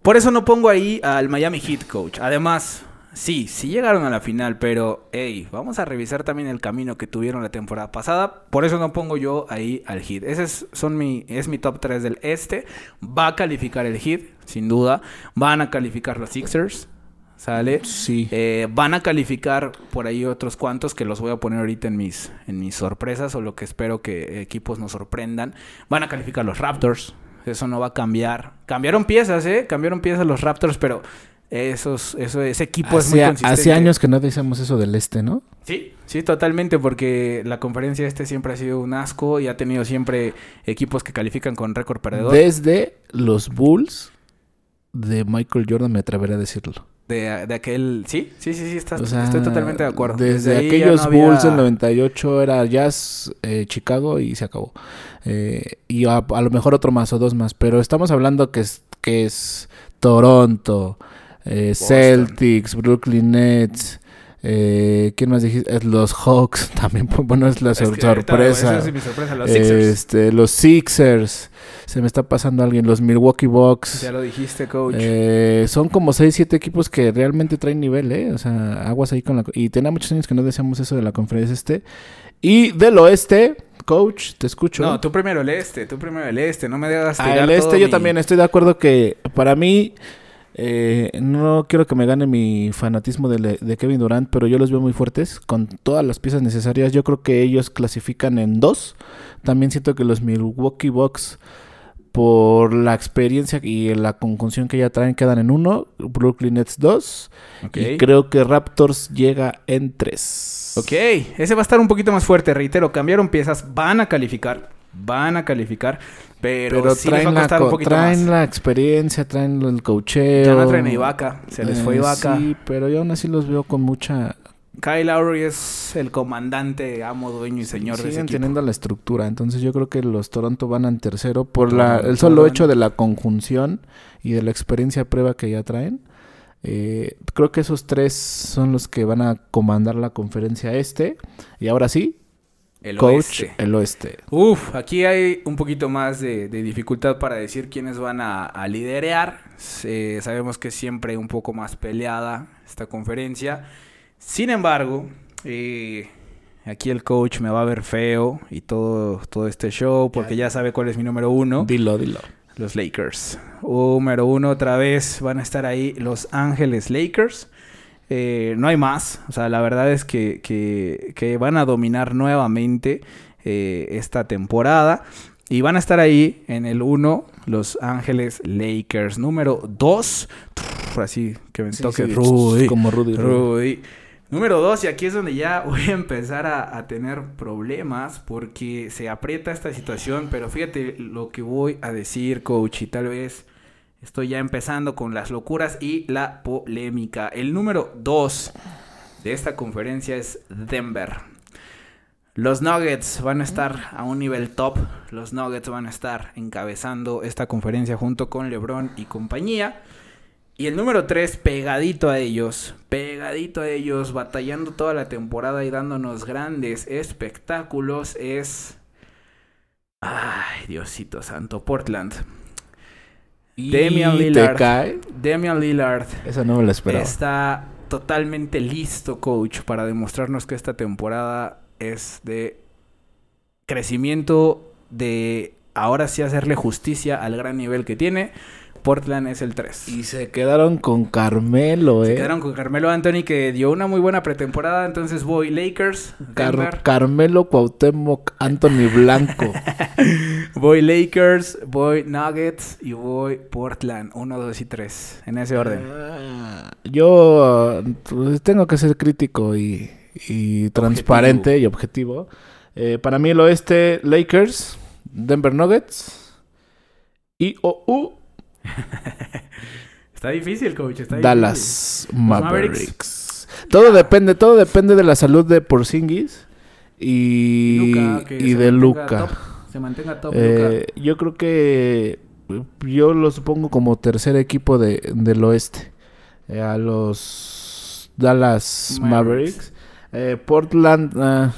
[SPEAKER 1] Por eso no pongo ahí al Miami Heat, coach. Además, sí, sí llegaron a la final, pero, hey, vamos a revisar también el camino que tuvieron la temporada pasada. Por eso no pongo yo ahí al Heat. Ese es, son mi, es mi top 3 del este. Va a calificar el Heat, sin duda. Van a calificar los Sixers. ¿Sale?
[SPEAKER 2] Sí.
[SPEAKER 1] Eh, van a calificar por ahí otros cuantos que los voy a poner ahorita en mis, en mis sorpresas o lo que espero que equipos nos sorprendan. Van a calificar los Raptors. Eso no va a cambiar. Cambiaron piezas, ¿eh? Cambiaron piezas los Raptors, pero esos, eso, ese equipo es muy consistente.
[SPEAKER 2] hace años que no decíamos eso del este, ¿no?
[SPEAKER 1] Sí, sí, totalmente, porque la conferencia este siempre ha sido un asco y ha tenido siempre equipos que califican con récord perdedor.
[SPEAKER 2] Desde los Bulls de Michael Jordan, me atreveré a decirlo.
[SPEAKER 1] De, de aquel... Sí, sí, sí, sí, estás-
[SPEAKER 2] O sea,
[SPEAKER 1] estoy totalmente de acuerdo.
[SPEAKER 2] Desde, aquellos
[SPEAKER 1] no había-
[SPEAKER 2] Bulls del 98 era Jazz, eh, Chicago y se acabó. Eh, y a, a lo mejor otro más o dos más. Pero estamos hablando que es, que es Toronto, eh. Celtics, Brooklyn Nets. Eh, ¿Quién más dijiste? Eh, Los Hawks también. Bueno, es la
[SPEAKER 1] Es
[SPEAKER 2] sor- sorpresa.
[SPEAKER 1] esa es mi sorpresa, los Sixers.
[SPEAKER 2] Este, los Sixers. Se me está pasando alguien. Los Milwaukee Bucks.
[SPEAKER 1] Ya lo dijiste, coach.
[SPEAKER 2] Eh, son como 6, 7 equipos que realmente traen nivel, ¿eh? O sea, aguas ahí con la... Y tenía muchos años que no decíamos eso de la conferencia este. Y del oeste, coach, te escucho.
[SPEAKER 1] No, tú primero el este, tú primero el este, no me dejas
[SPEAKER 2] Ah, el este
[SPEAKER 1] todo
[SPEAKER 2] yo
[SPEAKER 1] mi-
[SPEAKER 2] también estoy de acuerdo que para mí... eh, no quiero que me gane mi fanatismo de, de Kevin Durant, pero yo los veo muy fuertes con todas las piezas necesarias. Yo creo que ellos clasifican en dos. También siento que los Milwaukee Bucks por la experiencia y la conjunción que ya traen quedan en uno, Brooklyn Nets dos y creo que Raptors llega en tres.
[SPEAKER 1] Ok, ese va a estar un poquito más fuerte, reitero, cambiaron piezas, van a calificar, van a calificar, pero,
[SPEAKER 2] Pero
[SPEAKER 1] sí les va
[SPEAKER 2] traen,
[SPEAKER 1] a
[SPEAKER 2] la,
[SPEAKER 1] costar un
[SPEAKER 2] co-
[SPEAKER 1] poquito
[SPEAKER 2] traen
[SPEAKER 1] más.
[SPEAKER 2] la experiencia, traen el cocheo.
[SPEAKER 1] Ya no traen a Ibaka, se les fue
[SPEAKER 2] Eh,
[SPEAKER 1] Ibaka.
[SPEAKER 2] Sí, pero yo aún así los veo con mucha...
[SPEAKER 1] Kyle Lowry es el comandante, amo, dueño y señor de ese
[SPEAKER 2] siguen
[SPEAKER 1] equipo.
[SPEAKER 2] teniendo la estructura. Entonces yo creo que los Toronto van en tercero por la, el solo hecho de la conjunción y de la experiencia prueba que ya traen. Eh, creo que esos tres son los que van a comandar la conferencia este. Y ahora sí,
[SPEAKER 1] El
[SPEAKER 2] coach,
[SPEAKER 1] oeste.
[SPEAKER 2] el oeste.
[SPEAKER 1] Uf, aquí hay un poquito más de, de dificultad para decir quiénes van a, a liderear. Eh, sabemos que es siempre un poco más peleada esta conferencia. Sin embargo, eh, aquí el coach me va a ver feo y todo, todo este show porque ya sabe cuál es mi número uno.
[SPEAKER 2] Dilo, dilo.
[SPEAKER 1] Los Lakers. Número uno otra vez van a estar ahí los Ángeles Lakers. Eh, no hay más. O sea, la verdad es que, que- que van a dominar nuevamente eh, esta temporada. Y van a estar ahí en el 1 Los Ángeles Lakers. Número 2. Así que me
[SPEAKER 2] Sí,
[SPEAKER 1] toque
[SPEAKER 2] sí,
[SPEAKER 1] Rudy.
[SPEAKER 2] Como Rudy. Rudy.
[SPEAKER 1] Número dos, y aquí es donde ya voy a empezar a, a tener problemas porque se aprieta esta situación, pero fíjate lo que voy a decir, coach, y tal vez estoy ya empezando con las locuras y la polémica. El número dos de esta conferencia es Denver. Los Nuggets van a estar a un nivel top. Los Nuggets van a estar encabezando esta conferencia junto con LeBron y compañía. Y el número 3, pegadito a ellos, pegadito a ellos, batallando toda la temporada y dándonos grandes espectáculos, es... Ay, Diosito Santo, Portland.
[SPEAKER 2] Y
[SPEAKER 1] Damian
[SPEAKER 2] te
[SPEAKER 1] Lillard.
[SPEAKER 2] cae.
[SPEAKER 1] Damian Lillard
[SPEAKER 2] Esa no me la esperaba.
[SPEAKER 1] está totalmente listo, coach, para demostrarnos que esta temporada es de crecimiento, de ahora sí hacerle justicia al gran nivel que tiene. Portland es el 3.
[SPEAKER 2] Y se quedaron con Carmelo, eh.
[SPEAKER 1] Se quedaron con Carmelo Anthony que dio una muy buena pretemporada. Entonces voy Lakers,
[SPEAKER 2] Car-. Carmelo Cuauhtémoc Anthony Blanco.
[SPEAKER 1] voy Lakers, voy Nuggets y voy Portland. 1, 2 y 3. En ese orden.
[SPEAKER 2] Ah, Yo pues, tengo que ser crítico y, y transparente y objetivo. Eh, para mí el oeste, Lakers, Denver Nuggets y OU,
[SPEAKER 1] Está difícil, coach. Está difícil.
[SPEAKER 2] Dallas
[SPEAKER 1] Mavericks.
[SPEAKER 2] Mavericks. Todo depende, todo depende de la salud de Porzingis y, y de Luca.
[SPEAKER 1] top. Se mantenga top.
[SPEAKER 2] Eh, yo creo que yo los pongo como tercer equipo de, del oeste. Eh, a los Dallas
[SPEAKER 1] Mavericks.
[SPEAKER 2] Mavericks. Eh, Portland. ah,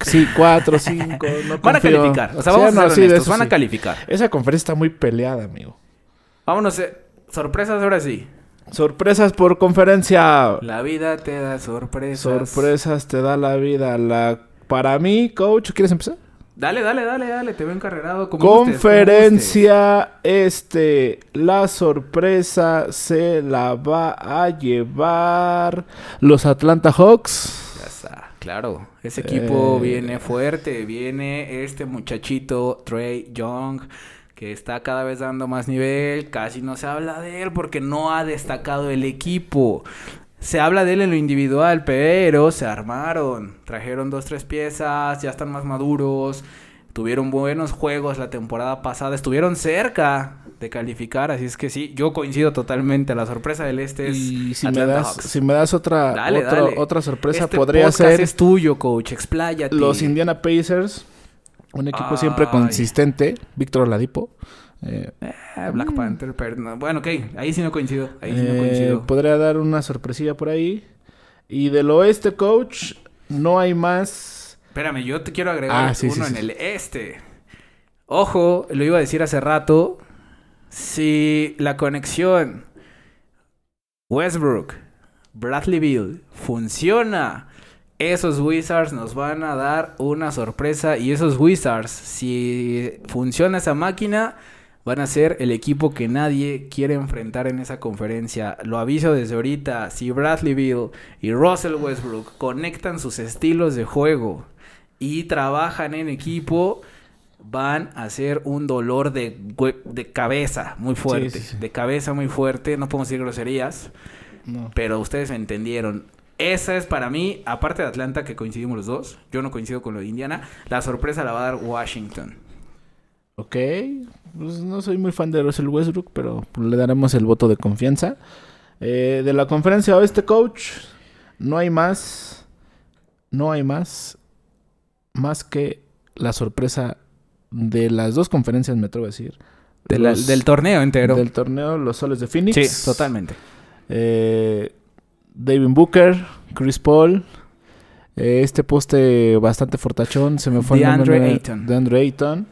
[SPEAKER 2] sí, cuatro, cinco. No
[SPEAKER 1] Van a
[SPEAKER 2] confío.
[SPEAKER 1] calificar. O sea,
[SPEAKER 2] Sí,
[SPEAKER 1] vamos
[SPEAKER 2] no,
[SPEAKER 1] a ser
[SPEAKER 2] de
[SPEAKER 1] honestos. Van a calificar.
[SPEAKER 2] Esa conferencia está muy peleada, amigo.
[SPEAKER 1] Vámonos. eh, Sorpresas ahora sí.
[SPEAKER 2] Sorpresas por conferencia.
[SPEAKER 1] La vida te da sorpresas.
[SPEAKER 2] Sorpresas te da la vida. La... Para mí, coach, ¿quieres empezar?
[SPEAKER 1] Dale, dale, dale, dale, te veo encarrerado. como
[SPEAKER 2] Conferencia este, la sorpresa se la va a llevar los Atlanta Hawks.
[SPEAKER 1] Claro. Ese equipo
[SPEAKER 2] Eh.
[SPEAKER 1] viene fuerte, viene este muchachito Trey Young que está cada vez dando más nivel, casi no se habla de él porque no ha destacado el equipo. Se habla de él en lo individual, pero se armaron. Trajeron dos, tres piezas, ya están más maduros. Tuvieron buenos juegos la temporada pasada. Estuvieron cerca de calificar, así es que sí, yo coincido totalmente. La sorpresa del este es
[SPEAKER 2] Y si me, das,
[SPEAKER 1] Hawks.
[SPEAKER 2] si me das otra,
[SPEAKER 1] Dale,
[SPEAKER 2] otro-
[SPEAKER 1] dale.
[SPEAKER 2] otra sorpresa,
[SPEAKER 1] Este
[SPEAKER 2] podría ser
[SPEAKER 1] es tuyo, coach. Expláyate.
[SPEAKER 2] los Indiana Pacers. Un equipo siempre consistente. Víctor Oladipo. Eh,
[SPEAKER 1] Eh, Black Panther, pero no. Bueno, ok, ahí sí no coincido. Ahí sí no
[SPEAKER 2] eh,
[SPEAKER 1] coincido.
[SPEAKER 2] podría dar una sorpresilla por ahí. Y del oeste, coach, no hay más.
[SPEAKER 1] Espérame, yo te quiero agregar
[SPEAKER 2] Ah, sí,
[SPEAKER 1] uno
[SPEAKER 2] sí,
[SPEAKER 1] en el este. Ojo, lo iba a decir hace rato. Si la conexión Westbrook, Bradley funciona, esos Wizards nos van a dar una sorpresa. Y esos Wizards, si funciona esa máquina, van a ser el equipo que nadie quiere enfrentar en esa conferencia. Lo aviso desde ahorita. Si Bradley y Russell Westbrook conectan sus estilos de juego y trabajan en equipo, van a ser un dolor de, de cabeza muy fuerte.
[SPEAKER 2] sí, sí.
[SPEAKER 1] De cabeza muy fuerte. No podemos decir groserías,
[SPEAKER 2] No.
[SPEAKER 1] pero ustedes me entendieron. Esa es para mí, aparte de Atlanta, que coincidimos los dos, yo no coincido con lo de Indiana, la sorpresa la va a dar Washington.
[SPEAKER 2] Ok. Pues no soy muy fan de Russell Westbrook, pero le daremos el voto de confianza. Eh, de la conferencia oeste, coach, no hay más. No hay más. Más que la sorpresa de las dos conferencias, me atrevo a decir.
[SPEAKER 1] De la- del torneo entero.
[SPEAKER 2] Del torneo, los soles de Phoenix.
[SPEAKER 1] Sí, totalmente.
[SPEAKER 2] Eh, David Booker, Chris Paul. eh, este poste bastante fortachón. Se me fue el nombre.
[SPEAKER 1] Ayton.
[SPEAKER 2] DeAndre Ayton.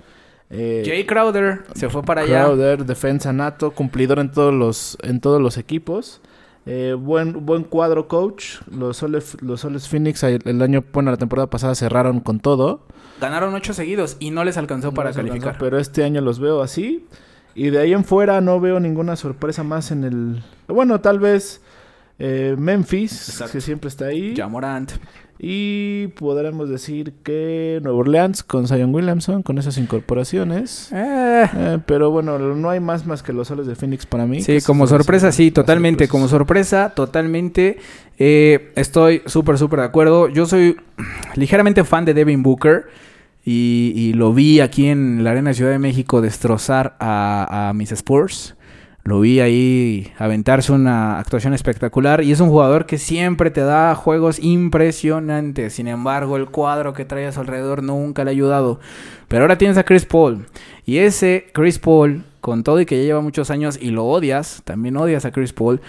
[SPEAKER 2] Eh,
[SPEAKER 1] Jay Crowder se fue para allá.
[SPEAKER 2] Crowder, defensa nato, cumplidor en todos los, en todos los equipos. Eh, buen, buen cuadro coach. Los Soles, los Soles Phoenix el, el año, bueno, la temporada pasada cerraron con todo.
[SPEAKER 1] Ganaron ocho seguidos y no les alcanzó para
[SPEAKER 2] alcanzó,
[SPEAKER 1] calificar.
[SPEAKER 2] pero este año los veo así. Y de ahí en fuera no veo ninguna sorpresa más en el... Bueno, tal vez eh, Memphis,
[SPEAKER 1] Exacto.
[SPEAKER 2] que siempre está ahí.
[SPEAKER 1] Ya Morant.
[SPEAKER 2] Y podremos decir que Nueva Orleans con Zion Williamson, con esas incorporaciones.
[SPEAKER 1] Eh,
[SPEAKER 2] Eh, pero bueno, no hay más más que los soles de Phoenix para mí.
[SPEAKER 1] Sí, como sorpresa, sí, totalmente.
[SPEAKER 2] sorpresas.
[SPEAKER 1] Como sorpresa, totalmente. Eh, estoy súper, súper de acuerdo. Yo soy ligeramente fan de Devin Booker. Y, y lo vi aquí en la Arena Ciudad de México destrozar a, a mis Spurs. Lo vi ahí aventarse una actuación espectacular. Y es un jugador que siempre te da juegos impresionantes. Sin embargo, el cuadro que trae a su alrededor nunca le ha ayudado. Pero ahora tienes a Chris Paul. Y ese Chris Paul, con todo y que ya lleva muchos años y lo odias, también odias a Chris Paul,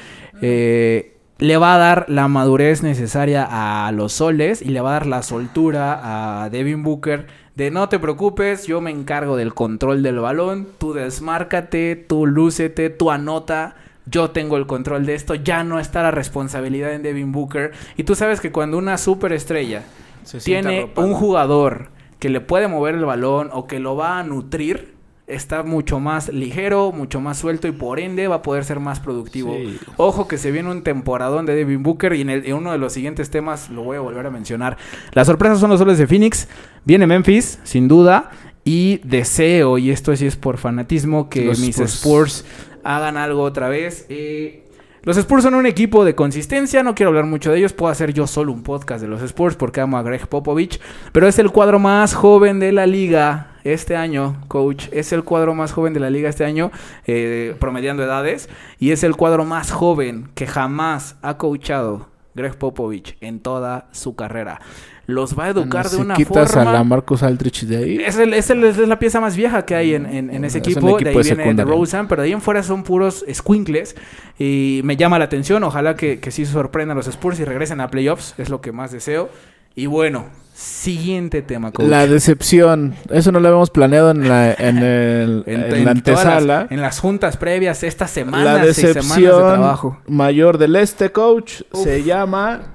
[SPEAKER 1] eh, le va a dar la madurez necesaria a los soles y le va a dar la soltura a Devin Booker de no te preocupes, yo me encargo del control del balón, tú desmárcate, tú lúcete, tú anota. Yo tengo el control de esto, ya no está la responsabilidad en Devin Booker. Y tú sabes que cuando una superestrella
[SPEAKER 2] Se
[SPEAKER 1] tiene un jugador que le puede mover el balón o que lo va a nutrir, está mucho más ligero, mucho más suelto y por ende va a poder ser más productivo.
[SPEAKER 2] Sí.
[SPEAKER 1] Ojo que se viene un temporadón de Devin Booker y en, el- en uno de los siguientes temas lo voy a volver a mencionar. Las sorpresas son los soles de Phoenix. Viene Memphis, sin duda. Y deseo, y esto sí es por fanatismo, que
[SPEAKER 2] Los
[SPEAKER 1] mis
[SPEAKER 2] Spurs.
[SPEAKER 1] Spurs hagan algo otra vez. Eh, los Spurs son un equipo de consistencia, no quiero hablar mucho de ellos, puedo hacer yo solo un podcast de los Spurs porque amo a Greg Popovich, pero es el cuadro más joven de la liga este año, coach, es el cuadro más joven de la liga este año, eh, promediando edades, y es el cuadro más joven que jamás ha coachado Greg Popovich en toda su carrera. Los va a educar
[SPEAKER 2] Bueno,
[SPEAKER 1] de
[SPEAKER 2] si
[SPEAKER 1] una
[SPEAKER 2] quitas
[SPEAKER 1] forma...
[SPEAKER 2] a la Marcus Aldrich de ahí.
[SPEAKER 1] Es, el- es, el- es la pieza más vieja que hay en, en- en ese
[SPEAKER 2] Es un
[SPEAKER 1] equipo. De ahí
[SPEAKER 2] equipo de
[SPEAKER 1] viene de. Rosen, pero de ahí en fuera son puros squinkles. Y me llama la atención. Ojalá que, que sí sorprendan los Spurs y regresen a playoffs. Es lo que más deseo. Y bueno, siguiente tema, coach.
[SPEAKER 2] La decepción. Eso no lo habíamos planeado en la, en el,
[SPEAKER 1] En-
[SPEAKER 2] en
[SPEAKER 1] en
[SPEAKER 2] la
[SPEAKER 1] todas las-
[SPEAKER 2] antesala.
[SPEAKER 1] en las juntas previas, estas
[SPEAKER 2] La
[SPEAKER 1] semanas, seis semanas de
[SPEAKER 2] decepción
[SPEAKER 1] trabajo.
[SPEAKER 2] mayor del este, coach,
[SPEAKER 1] Uf.
[SPEAKER 2] se llama...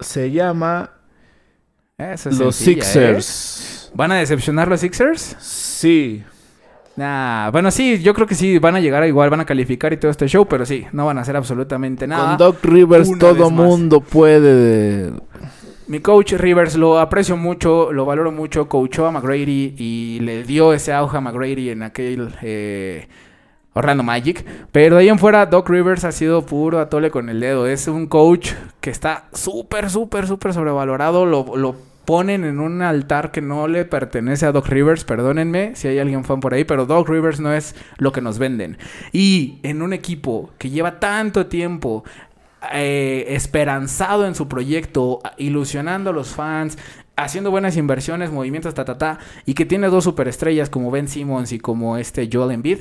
[SPEAKER 2] Se llama
[SPEAKER 1] Es
[SPEAKER 2] los
[SPEAKER 1] sencilla, ¿eh?
[SPEAKER 2] Sixers.
[SPEAKER 1] ¿Van a decepcionar los Sixers?
[SPEAKER 2] Sí.
[SPEAKER 1] Nah, bueno, sí, yo creo que sí, van a llegar a igual, van a calificar y todo este show, pero sí, no van a hacer absolutamente nada.
[SPEAKER 2] Con Doc Rivers
[SPEAKER 1] Una
[SPEAKER 2] todo mundo puede.
[SPEAKER 1] Mi coach Rivers lo aprecio mucho, lo valoro mucho, coachó a McGrady y le dio ese auge a McGrady en aquel eh, Orlando Magic. Pero de ahí en fuera, Doc Rivers ha sido puro atole con el dedo. Es un coach que está súper, súper, súper sobrevalorado. Lo, lo ponen en un altar que no le pertenece a Doc Rivers. Perdónenme si hay alguien fan por ahí, pero Doc Rivers no es lo que nos venden. Y en un equipo que lleva tanto tiempo eh, esperanzado en su proyecto, ilusionando a los fans, haciendo buenas inversiones, movimientos, ta, ta, ta, y que tiene dos superestrellas como Ben Simmons y como este Joel Embiid,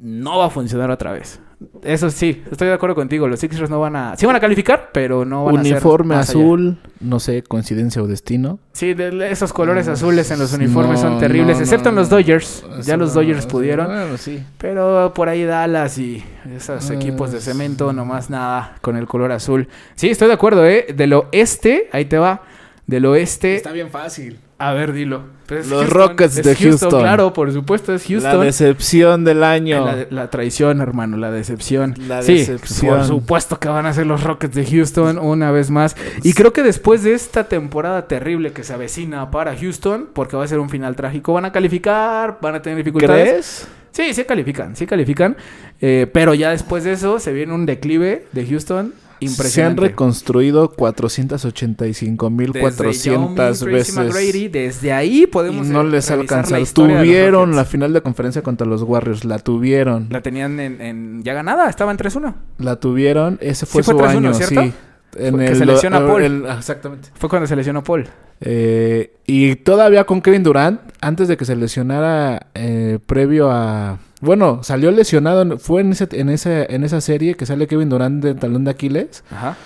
[SPEAKER 1] no va a funcionar otra vez. Eso sí, estoy de acuerdo contigo. Los Sixers no van a... Sí van a calificar, pero no van a ser
[SPEAKER 2] Uniforme
[SPEAKER 1] más allá.
[SPEAKER 2] azul, no sé, coincidencia o destino.
[SPEAKER 1] Sí, de- esos colores
[SPEAKER 2] No,
[SPEAKER 1] azules en los uniformes
[SPEAKER 2] no,
[SPEAKER 1] son terribles,
[SPEAKER 2] no,
[SPEAKER 1] excepto en los. Dodgers. Ya los Dodgers pudieron.
[SPEAKER 2] Bueno, sí.
[SPEAKER 1] Pero por ahí Dallas y esos
[SPEAKER 2] Ah,
[SPEAKER 1] equipos de
[SPEAKER 2] sí.
[SPEAKER 1] cemento, nomás nada con el color azul. Sí, estoy de acuerdo, ¿eh? Del oeste, ahí te va. Del oeste.
[SPEAKER 2] bien fácil.
[SPEAKER 1] A ver, dilo. Pues es
[SPEAKER 2] Los Rockets de Houston.
[SPEAKER 1] Claro, por supuesto, es
[SPEAKER 2] La
[SPEAKER 1] Houston.
[SPEAKER 2] decepción del año.
[SPEAKER 1] La, la traición, hermano, la decepción.
[SPEAKER 2] La
[SPEAKER 1] sí,
[SPEAKER 2] decepción.
[SPEAKER 1] por supuesto que van a ser los Rockets de Houston una vez más. Y creo que después de esta temporada terrible que se avecina para Houston, porque va a ser un final trágico, van a calificar, van a tener dificultades.
[SPEAKER 2] ¿Crees?
[SPEAKER 1] Sí, sí califican, sí califican. Eh, pero ya después de eso se viene un declive de Houston
[SPEAKER 2] Se han
[SPEAKER 1] impresionante.
[SPEAKER 2] reconstruido 485.400
[SPEAKER 1] Desde Yao Ming, Tracy
[SPEAKER 2] veces.
[SPEAKER 1] McGrady, desde ahí
[SPEAKER 2] Y
[SPEAKER 1] podemos
[SPEAKER 2] no
[SPEAKER 1] eh,
[SPEAKER 2] les alcanzó.
[SPEAKER 1] la
[SPEAKER 2] Tuvieron la final de conferencia contra los Warriors. La tuvieron.
[SPEAKER 1] La tenían en, en- ya ganada, estaba en 3-1.
[SPEAKER 2] La tuvieron. Ese fue
[SPEAKER 1] Sí
[SPEAKER 2] su
[SPEAKER 1] fue 3-1,
[SPEAKER 2] año,
[SPEAKER 1] ¿cierto?
[SPEAKER 2] sí. En
[SPEAKER 1] Fue que
[SPEAKER 2] el,
[SPEAKER 1] se Paul.
[SPEAKER 2] el- exactamente.
[SPEAKER 1] Fue cuando se lesionó Paul.
[SPEAKER 2] Eh, y todavía con Kevin Durant, antes de que se lesionara, eh, previo a. Bueno, salió lesionado. Fue en, ese, en, esa, en esa serie que sale Kevin Durant del talón de Aquiles.
[SPEAKER 1] Ajá.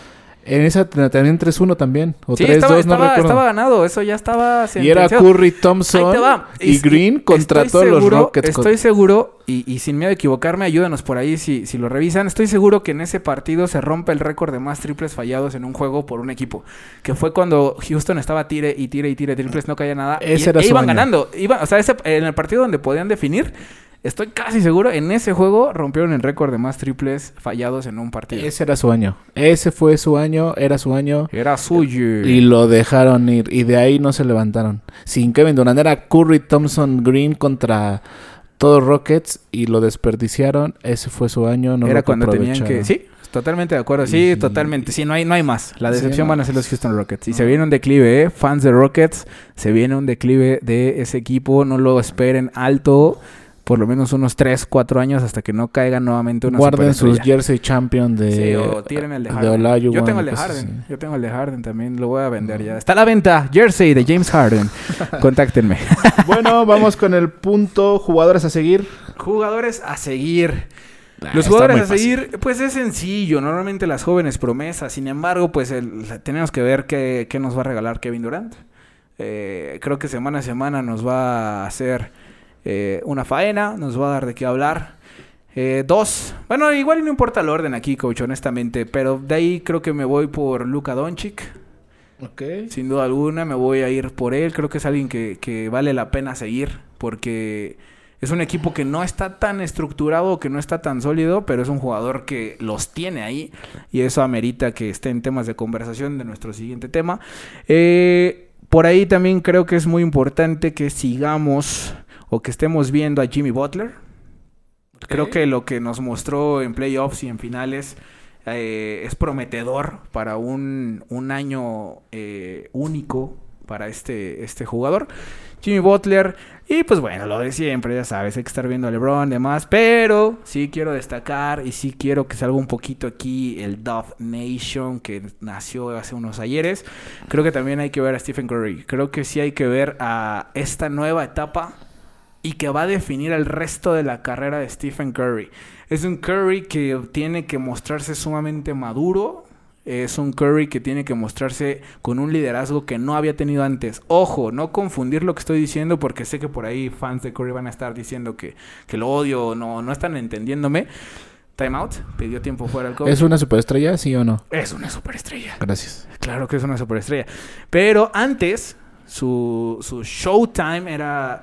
[SPEAKER 2] En esa también 3-1 también. O
[SPEAKER 1] Sí,
[SPEAKER 2] 3-2,
[SPEAKER 1] estaba,
[SPEAKER 2] no
[SPEAKER 1] estaba,
[SPEAKER 2] recuerdo.
[SPEAKER 1] estaba ganado, eso ya estaba
[SPEAKER 2] y era
[SPEAKER 1] sentenciado.
[SPEAKER 2] Curry, Thompson y
[SPEAKER 1] Es-
[SPEAKER 2] Green contra todos
[SPEAKER 1] seguro-
[SPEAKER 2] los Rockets.
[SPEAKER 1] Estoy seguro, y, y sin miedo a equivocarme, ayúdanos por ahí si, si lo revisan. Estoy seguro que en ese partido se rompe el récord de más triples fallados en un juego por un equipo. Que fue cuando Houston estaba tire y tire y tire triples, no caía nada.
[SPEAKER 2] Ese
[SPEAKER 1] y,
[SPEAKER 2] era
[SPEAKER 1] e
[SPEAKER 2] su
[SPEAKER 1] iban
[SPEAKER 2] año.
[SPEAKER 1] ganando. Iban, o sea, ese- en el partido donde podían definir, estoy casi seguro, en ese juego rompieron el récord de más triples fallados en un partido.
[SPEAKER 2] Ese era su año. Ese fue su año, era su año.
[SPEAKER 1] Era suyo.
[SPEAKER 2] Y lo dejaron ir. Y de ahí no se levantaron. Sin Kevin Durant era Curry, Thompson, Green contra todos Rockets. Y lo desperdiciaron. Ese fue su año. No
[SPEAKER 1] Era cuando tenían que... Sí, totalmente de acuerdo. Sí,
[SPEAKER 2] Y-
[SPEAKER 1] totalmente. Sí, no hay, no hay más. La decepción van a ser los Houston Rockets. Y
[SPEAKER 2] No.
[SPEAKER 1] se viene un declive, ¿eh? Fans de Rockets, se viene un declive de ese equipo. No lo esperen alto. Por lo menos unos 3, 4 años hasta que no caiga nuevamente una
[SPEAKER 2] Guarden sus jersey champion de,
[SPEAKER 1] Sí, o tiren el de
[SPEAKER 2] de
[SPEAKER 1] Harden.
[SPEAKER 2] Olajuwon,
[SPEAKER 1] Yo tengo el de Harden.
[SPEAKER 2] así.
[SPEAKER 1] Yo tengo el de Harden también. Lo voy a vender ya. Está a la venta. Jersey de James Harden. Contáctenme.
[SPEAKER 2] bueno, vamos con el punto jugadores a seguir.
[SPEAKER 1] Jugadores a seguir.
[SPEAKER 2] Ah,
[SPEAKER 1] Los jugadores a
[SPEAKER 2] fácil.
[SPEAKER 1] seguir, pues es sencillo. Normalmente las jóvenes promesas. Sin embargo, pues el- tenemos que ver qué, qué nos va a regalar Kevin Durant. Eh, creo que semana a semana nos va a hacer eh, una faena, nos va a dar de qué hablar. Eh, dos, bueno, igual no importa el orden aquí, coach, honestamente, pero de ahí creo que me voy por Luka Doncic.
[SPEAKER 2] Ok.
[SPEAKER 1] Sin duda alguna me voy a ir por él. Creo que es alguien que, que vale la pena seguir porque es un equipo que no está tan estructurado, que no está tan sólido, pero es un jugador que los tiene ahí y eso amerita que esté en temas de conversación de nuestro siguiente tema. Eh, por ahí también creo que es muy importante que sigamos o que estemos viendo a Jimmy Butler. Creo que lo que nos mostró en playoffs y en finales eh, es prometedor para un, un año eh, único para este, este jugador. Jimmy Butler. Y pues bueno, lo de siempre, ya sabes, hay que estar viendo a LeBron y demás. Pero sí quiero destacar y sí quiero que salga un poquito aquí el Dove Nation que nació hace unos ayeres. Creo que también hay que ver a Stephen Curry. Creo que sí hay que ver a esta nueva etapa y que va a definir el resto de la carrera de Stephen Curry. Es un Curry que tiene que mostrarse sumamente maduro. Es un Curry que tiene que mostrarse con un liderazgo que no había tenido antes. Ojo, no confundir lo que estoy diciendo porque sé que por ahí fans de Curry van a estar diciendo que, que lo odio o no, no están entendiéndome. Time out, pidió tiempo fuera coach.
[SPEAKER 2] ¿Es una superestrella, sí o no?
[SPEAKER 1] es una superestrella.
[SPEAKER 2] Gracias.
[SPEAKER 1] Claro que es una superestrella. Pero antes, su, su showtime era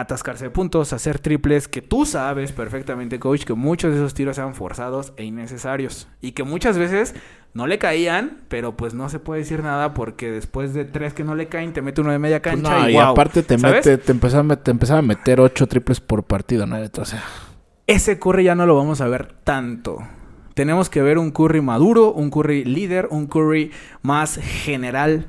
[SPEAKER 1] atascarse de puntos, hacer triples, que tú sabes perfectamente, coach, que muchos de esos tiros eran forzados e innecesarios. Y que muchas veces no le caían, pero pues no se puede decir nada porque después de tres que no le caen, te mete uno de media
[SPEAKER 2] Pues
[SPEAKER 1] cancha
[SPEAKER 2] no,
[SPEAKER 1] y,
[SPEAKER 2] y aparte te,
[SPEAKER 1] ¿sabes?
[SPEAKER 2] mete, te, empezaba a met- te empezaba a meter ocho triples por partido, ¿no? Sea,
[SPEAKER 1] Ese Curry ya no lo vamos a ver tanto. Tenemos que ver un Curry maduro, un Curry líder, un Curry más general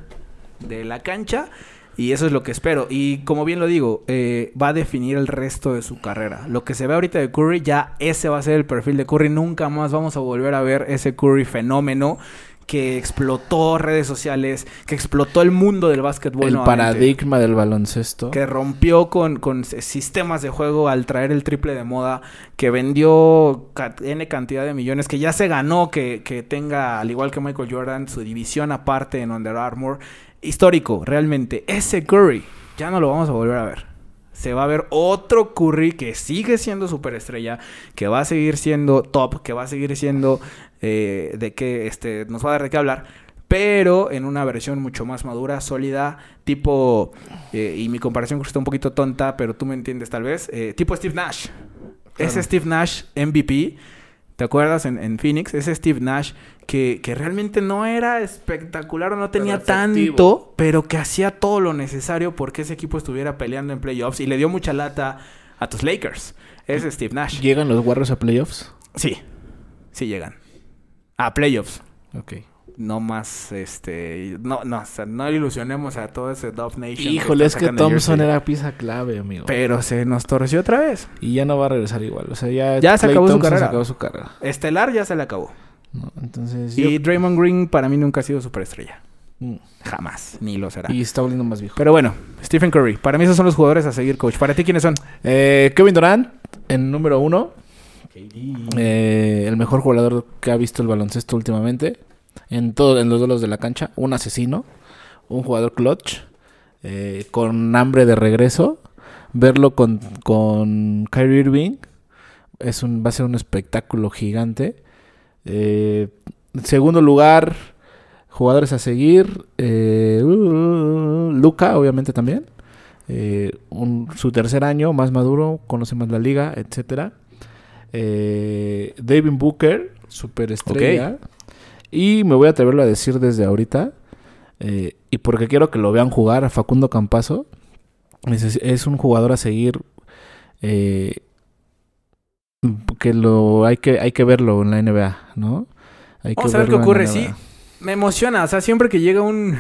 [SPEAKER 1] de la cancha. Y eso es lo que espero. Y como bien lo digo, eh, va a definir el resto de su carrera. Lo que se ve ahorita de Curry, ya ese va a ser el perfil de Curry. Nunca más vamos a volver a ver ese Curry fenómeno que explotó redes sociales, que explotó el mundo del básquetbol.
[SPEAKER 2] el paradigma del baloncesto.
[SPEAKER 1] que rompió con, con sistemas de juego al traer el triple de moda, que vendió N cantidad de millones, que ya se ganó que, que tenga, al igual que Michael Jordan, su división aparte en Under Armour. Histórico, realmente. Ese Curry ya no lo vamos a volver a ver. Se va a ver otro Curry que sigue siendo superestrella, que va a seguir siendo top, que va a seguir siendo eh, de que este, nos va a dar de qué hablar, pero en una versión mucho más madura, sólida, tipo, eh, y mi comparación está un poquito tonta, pero tú me entiendes tal vez, eh, tipo Steve Nash. Ese Steve Nash MVP, ¿te acuerdas en, en Phoenix? Ese Steve Nash que, que realmente no era espectacular o no tenía tanto, pero que hacía todo lo necesario porque ese equipo estuviera peleando en playoffs y le dio mucha lata a tus Lakers. Es Steve Nash.
[SPEAKER 2] ¿Llegan los Warriors a playoffs?
[SPEAKER 1] Sí, sí llegan. A playoffs.
[SPEAKER 2] Ok.
[SPEAKER 1] No más, este... No, no, o sea, no ilusionemos a todo ese Dove Nation.
[SPEAKER 2] Híjole, es que Thompson era pieza clave, amigo.
[SPEAKER 1] Pero se nos torció otra vez.
[SPEAKER 2] Y ya no va a regresar igual. O sea, ya,
[SPEAKER 1] Ya se acabó su carrera.
[SPEAKER 2] Se acabó su carrera.
[SPEAKER 1] Estelar ya se le acabó.
[SPEAKER 2] ¿No? Entonces,
[SPEAKER 1] Y
[SPEAKER 2] yo-
[SPEAKER 1] Draymond Green para mí nunca ha sido superestrella.
[SPEAKER 2] Mm.
[SPEAKER 1] Jamás, ni lo será.
[SPEAKER 2] y está volviendo más viejo.
[SPEAKER 1] Pero bueno, Stephen Curry. Para mí esos son los jugadores a seguir, coach. ¿Para ti quiénes son?
[SPEAKER 2] Eh, Kevin Durant, en número uno. Eh, el mejor jugador que ha visto el baloncesto últimamente. En, todo, en los duelos de la cancha. Un asesino. Un jugador clutch. eh, con hambre de regreso. Verlo con, con Kyrie Irving. Es un, va a ser un espectáculo gigante. Eh, en segundo lugar, jugadores a seguir. Eh, uh, Luca, obviamente también. Eh, un- su tercer año, más maduro, conoce más la liga, etcétera. Eh, David Booker, superestrella. Y me voy a atreverlo a decir desde ahorita. eh, y porque quiero que lo vean jugar a Facundo Campazo. Es, es un jugador a seguir. Que lo hay que hay que verlo en la NBA, ¿no? Hay
[SPEAKER 1] Vamos
[SPEAKER 2] que
[SPEAKER 1] a ver qué ocurre. Sí, me emociona. O sea, siempre que llega un,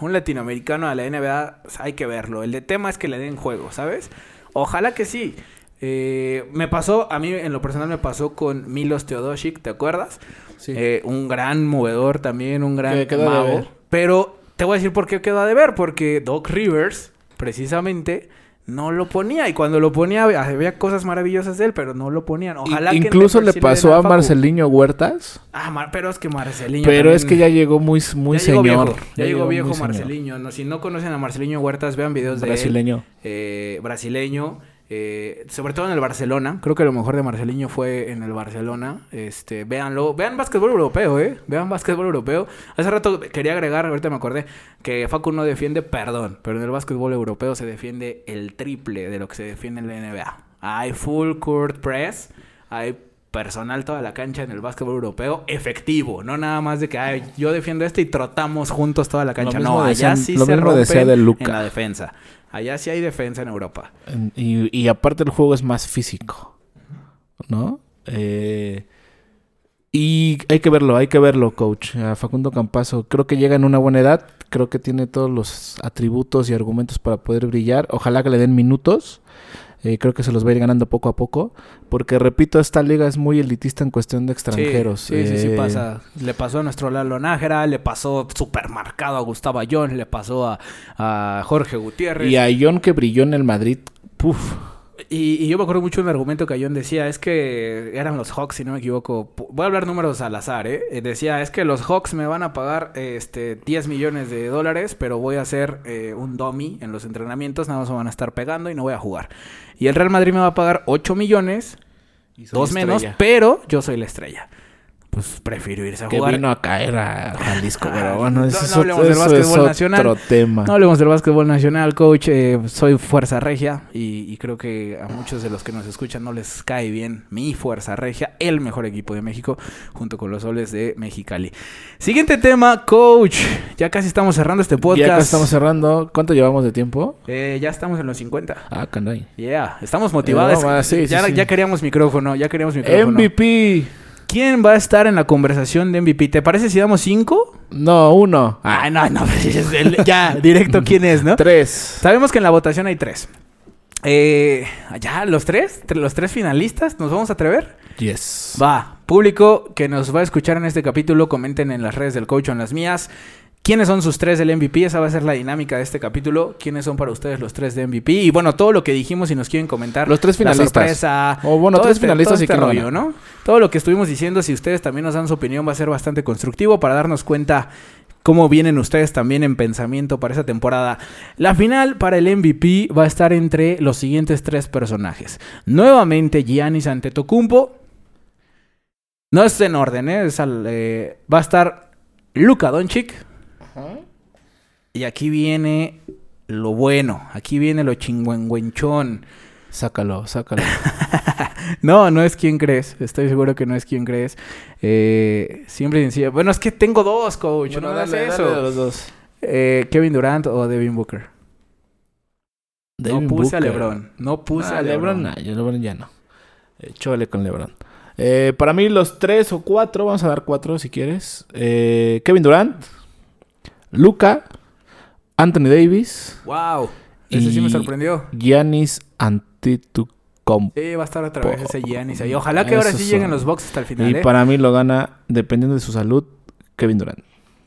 [SPEAKER 1] un latinoamericano a la NBA, o sea, hay que verlo. El de tema es que le den juego, ¿sabes? Ojalá que sí. Eh, me pasó, a mí en lo personal me pasó con Milos Teodosic, ¿te acuerdas?
[SPEAKER 2] Sí.
[SPEAKER 1] Eh, un gran movedor también, un gran
[SPEAKER 2] Que
[SPEAKER 1] mago. Pero te voy a decir por qué quedó de ver. Porque Doc Rivers, precisamente, no lo ponía. Y cuando lo ponía, había cosas maravillosas de él, pero no lo ponían. Ojalá que en
[SPEAKER 2] Incluso le pasó a
[SPEAKER 1] Facu.
[SPEAKER 2] Marcelinho Huertas.
[SPEAKER 1] Ah, Mar- pero es que Marceliño.
[SPEAKER 2] Pero es que ya llegó muy, muy
[SPEAKER 1] ya llegó
[SPEAKER 2] señor.
[SPEAKER 1] viejo, ya, llegó viejo. Marceliño. No, si no conocen a Marceliño Huertas, vean videos de él.
[SPEAKER 2] Brasileño.
[SPEAKER 1] Eh, brasileño. Eh, sobre todo en el Barcelona. Creo que lo mejor de Marceliño fue en el Barcelona. Este, véanlo. Vean básquetbol europeo, eh. Vean básquetbol europeo. Hace rato quería agregar, ahorita me acordé, que Facu no defiende perdón. Pero en el básquetbol europeo se defiende el triple de lo que se defiende en la NBA. Hay full court press. Hay personal toda la cancha en el básquetbol europeo efectivo, no nada más de que "Ay, yo defiendo este y trotamos juntos toda la cancha. No, allá
[SPEAKER 2] decían-
[SPEAKER 1] sí
[SPEAKER 2] lo
[SPEAKER 1] se
[SPEAKER 2] mismo decía
[SPEAKER 1] rompen
[SPEAKER 2] de Luka.
[SPEAKER 1] en la defensa. Allá sí hay defensa en Europa.
[SPEAKER 2] Y, y aparte el juego es más físico. ¿No? Eh, y hay que verlo, hay que verlo, coach. A Facundo Campazo. Creo que llega en una buena edad. Creo que tiene todos los atributos y argumentos para poder brillar. Ojalá que le den minutos. Eh, creo que se los va a ir ganando poco a poco. Porque, repito, esta liga es muy elitista en cuestión de extranjeros.
[SPEAKER 1] Sí, sí, sí, sí
[SPEAKER 2] Eh,
[SPEAKER 1] pasa. Le pasó a nuestro Lalo Nájera, le pasó supermarcado a Gustavo Ayón, le pasó a, a Jorge Gutiérrez.
[SPEAKER 2] Y a John que brilló en el Madrid. Puf.
[SPEAKER 1] Y, y yo me acuerdo mucho de un argumento que Ayón decía, es que eran los Hawks, si no me equivoco. Voy a hablar números al azar, ¿eh? Eh, Decía, es que los Hawks me van a pagar este 10 millones de dólares, pero voy a hacer eh, un dummy en los entrenamientos, nada más me van a estar pegando y no voy a jugar. Y el Real Madrid me va a pagar 8 millones, dos menos, pero yo soy la estrella. Pues prefirió irse a
[SPEAKER 2] Que
[SPEAKER 1] jugar.
[SPEAKER 2] vino a caer a Jalisco,
[SPEAKER 1] Ah,
[SPEAKER 2] pero bueno,
[SPEAKER 1] no-
[SPEAKER 2] eso,
[SPEAKER 1] no
[SPEAKER 2] es,
[SPEAKER 1] hablemos
[SPEAKER 2] otro,
[SPEAKER 1] del
[SPEAKER 2] eso
[SPEAKER 1] básquetbol
[SPEAKER 2] es
[SPEAKER 1] nacional.
[SPEAKER 2] otro tema.
[SPEAKER 1] No hablemos del básquetbol nacional, coach. eh, soy Fuerza Regia y, y creo que a muchos de los que nos escuchan no les cae bien mi Fuerza Regia, el mejor equipo de México, junto con los soles de Mexicali. Siguiente tema, coach. Ya casi estamos cerrando este podcast.
[SPEAKER 2] ya acá estamos cerrando. ¿Cuánto llevamos de tiempo?
[SPEAKER 1] Eh, ya estamos en los 50.
[SPEAKER 2] Ah, caray.
[SPEAKER 1] Yeah, estamos motivados.
[SPEAKER 2] Eh, no, sí, sí,
[SPEAKER 1] ya,
[SPEAKER 2] sí.
[SPEAKER 1] ya queríamos micrófono, ya queríamos micrófono.
[SPEAKER 2] MVP.
[SPEAKER 1] ¿Quién va a estar en la conversación de MVP? ¿Te parece si damos cinco?
[SPEAKER 2] No, uno.
[SPEAKER 1] Ah, no, no. es el- ya, directo, ¿quién es, no?
[SPEAKER 2] Tres.
[SPEAKER 1] Sabemos que en la votación hay tres. Eh, ¿Ya los tres? ¿Tre- ¿Los tres finalistas? ¿Nos vamos a atrever?
[SPEAKER 2] Yes.
[SPEAKER 1] Va, público que nos va a escuchar en este capítulo, comenten en las redes del coach o en las mías. ¿Quiénes son sus tres del MVP? Esa va a ser la dinámica de este capítulo. ¿Quiénes son para ustedes los tres de MVP? Y bueno, todo lo que dijimos, si nos quieren comentar.
[SPEAKER 2] Los tres
[SPEAKER 1] la
[SPEAKER 2] finalistas.
[SPEAKER 1] sorpresa,
[SPEAKER 2] O bueno, tres
[SPEAKER 1] este-
[SPEAKER 2] finalistas y
[SPEAKER 1] este. Todo lo que estuvimos diciendo, si ustedes también nos dan su opinión, va a ser bastante constructivo para darnos cuenta cómo vienen ustedes también en pensamiento para esa temporada. La final para el MVP va a estar entre los siguientes tres personajes. Nuevamente Giannis Antetokounmpo. No es en orden, ¿eh? Es al, eh, va a estar Luka Doncic. Y aquí viene lo bueno. Aquí viene lo chingüengüenchón.
[SPEAKER 2] Sácalo, sácalo.
[SPEAKER 1] No, no es quien crees. Estoy seguro que no es quien crees. Eh, simple y sencillo. Bueno, es que tengo dos, coach.
[SPEAKER 2] Bueno,
[SPEAKER 1] no
[SPEAKER 2] dale,
[SPEAKER 1] eso.
[SPEAKER 2] dale a los dos.
[SPEAKER 1] Eh, Kevin Durant o Devin Booker.
[SPEAKER 2] Devin
[SPEAKER 1] no puse a. LeBron. No puse
[SPEAKER 2] Ah,
[SPEAKER 1] a LeBron.
[SPEAKER 2] LeBron, nah, yo LeBron ya no. Eh, chole con LeBron. Eh, para mí los tres o cuatro, vamos a dar cuatro si quieres. Eh, Kevin Durant, Luca, Anthony Davis,
[SPEAKER 1] Wow. Ese sí me sorprendió.
[SPEAKER 2] Giannis Antetokounmpo.
[SPEAKER 1] Sí, va a estar otra vez ese Giannis ahí. Ojalá que ahora
[SPEAKER 2] Esos
[SPEAKER 1] sí lleguen los box hasta el final.
[SPEAKER 2] Y
[SPEAKER 1] ¿eh?
[SPEAKER 2] para mí lo gana, dependiendo de su salud, Kevin Durant.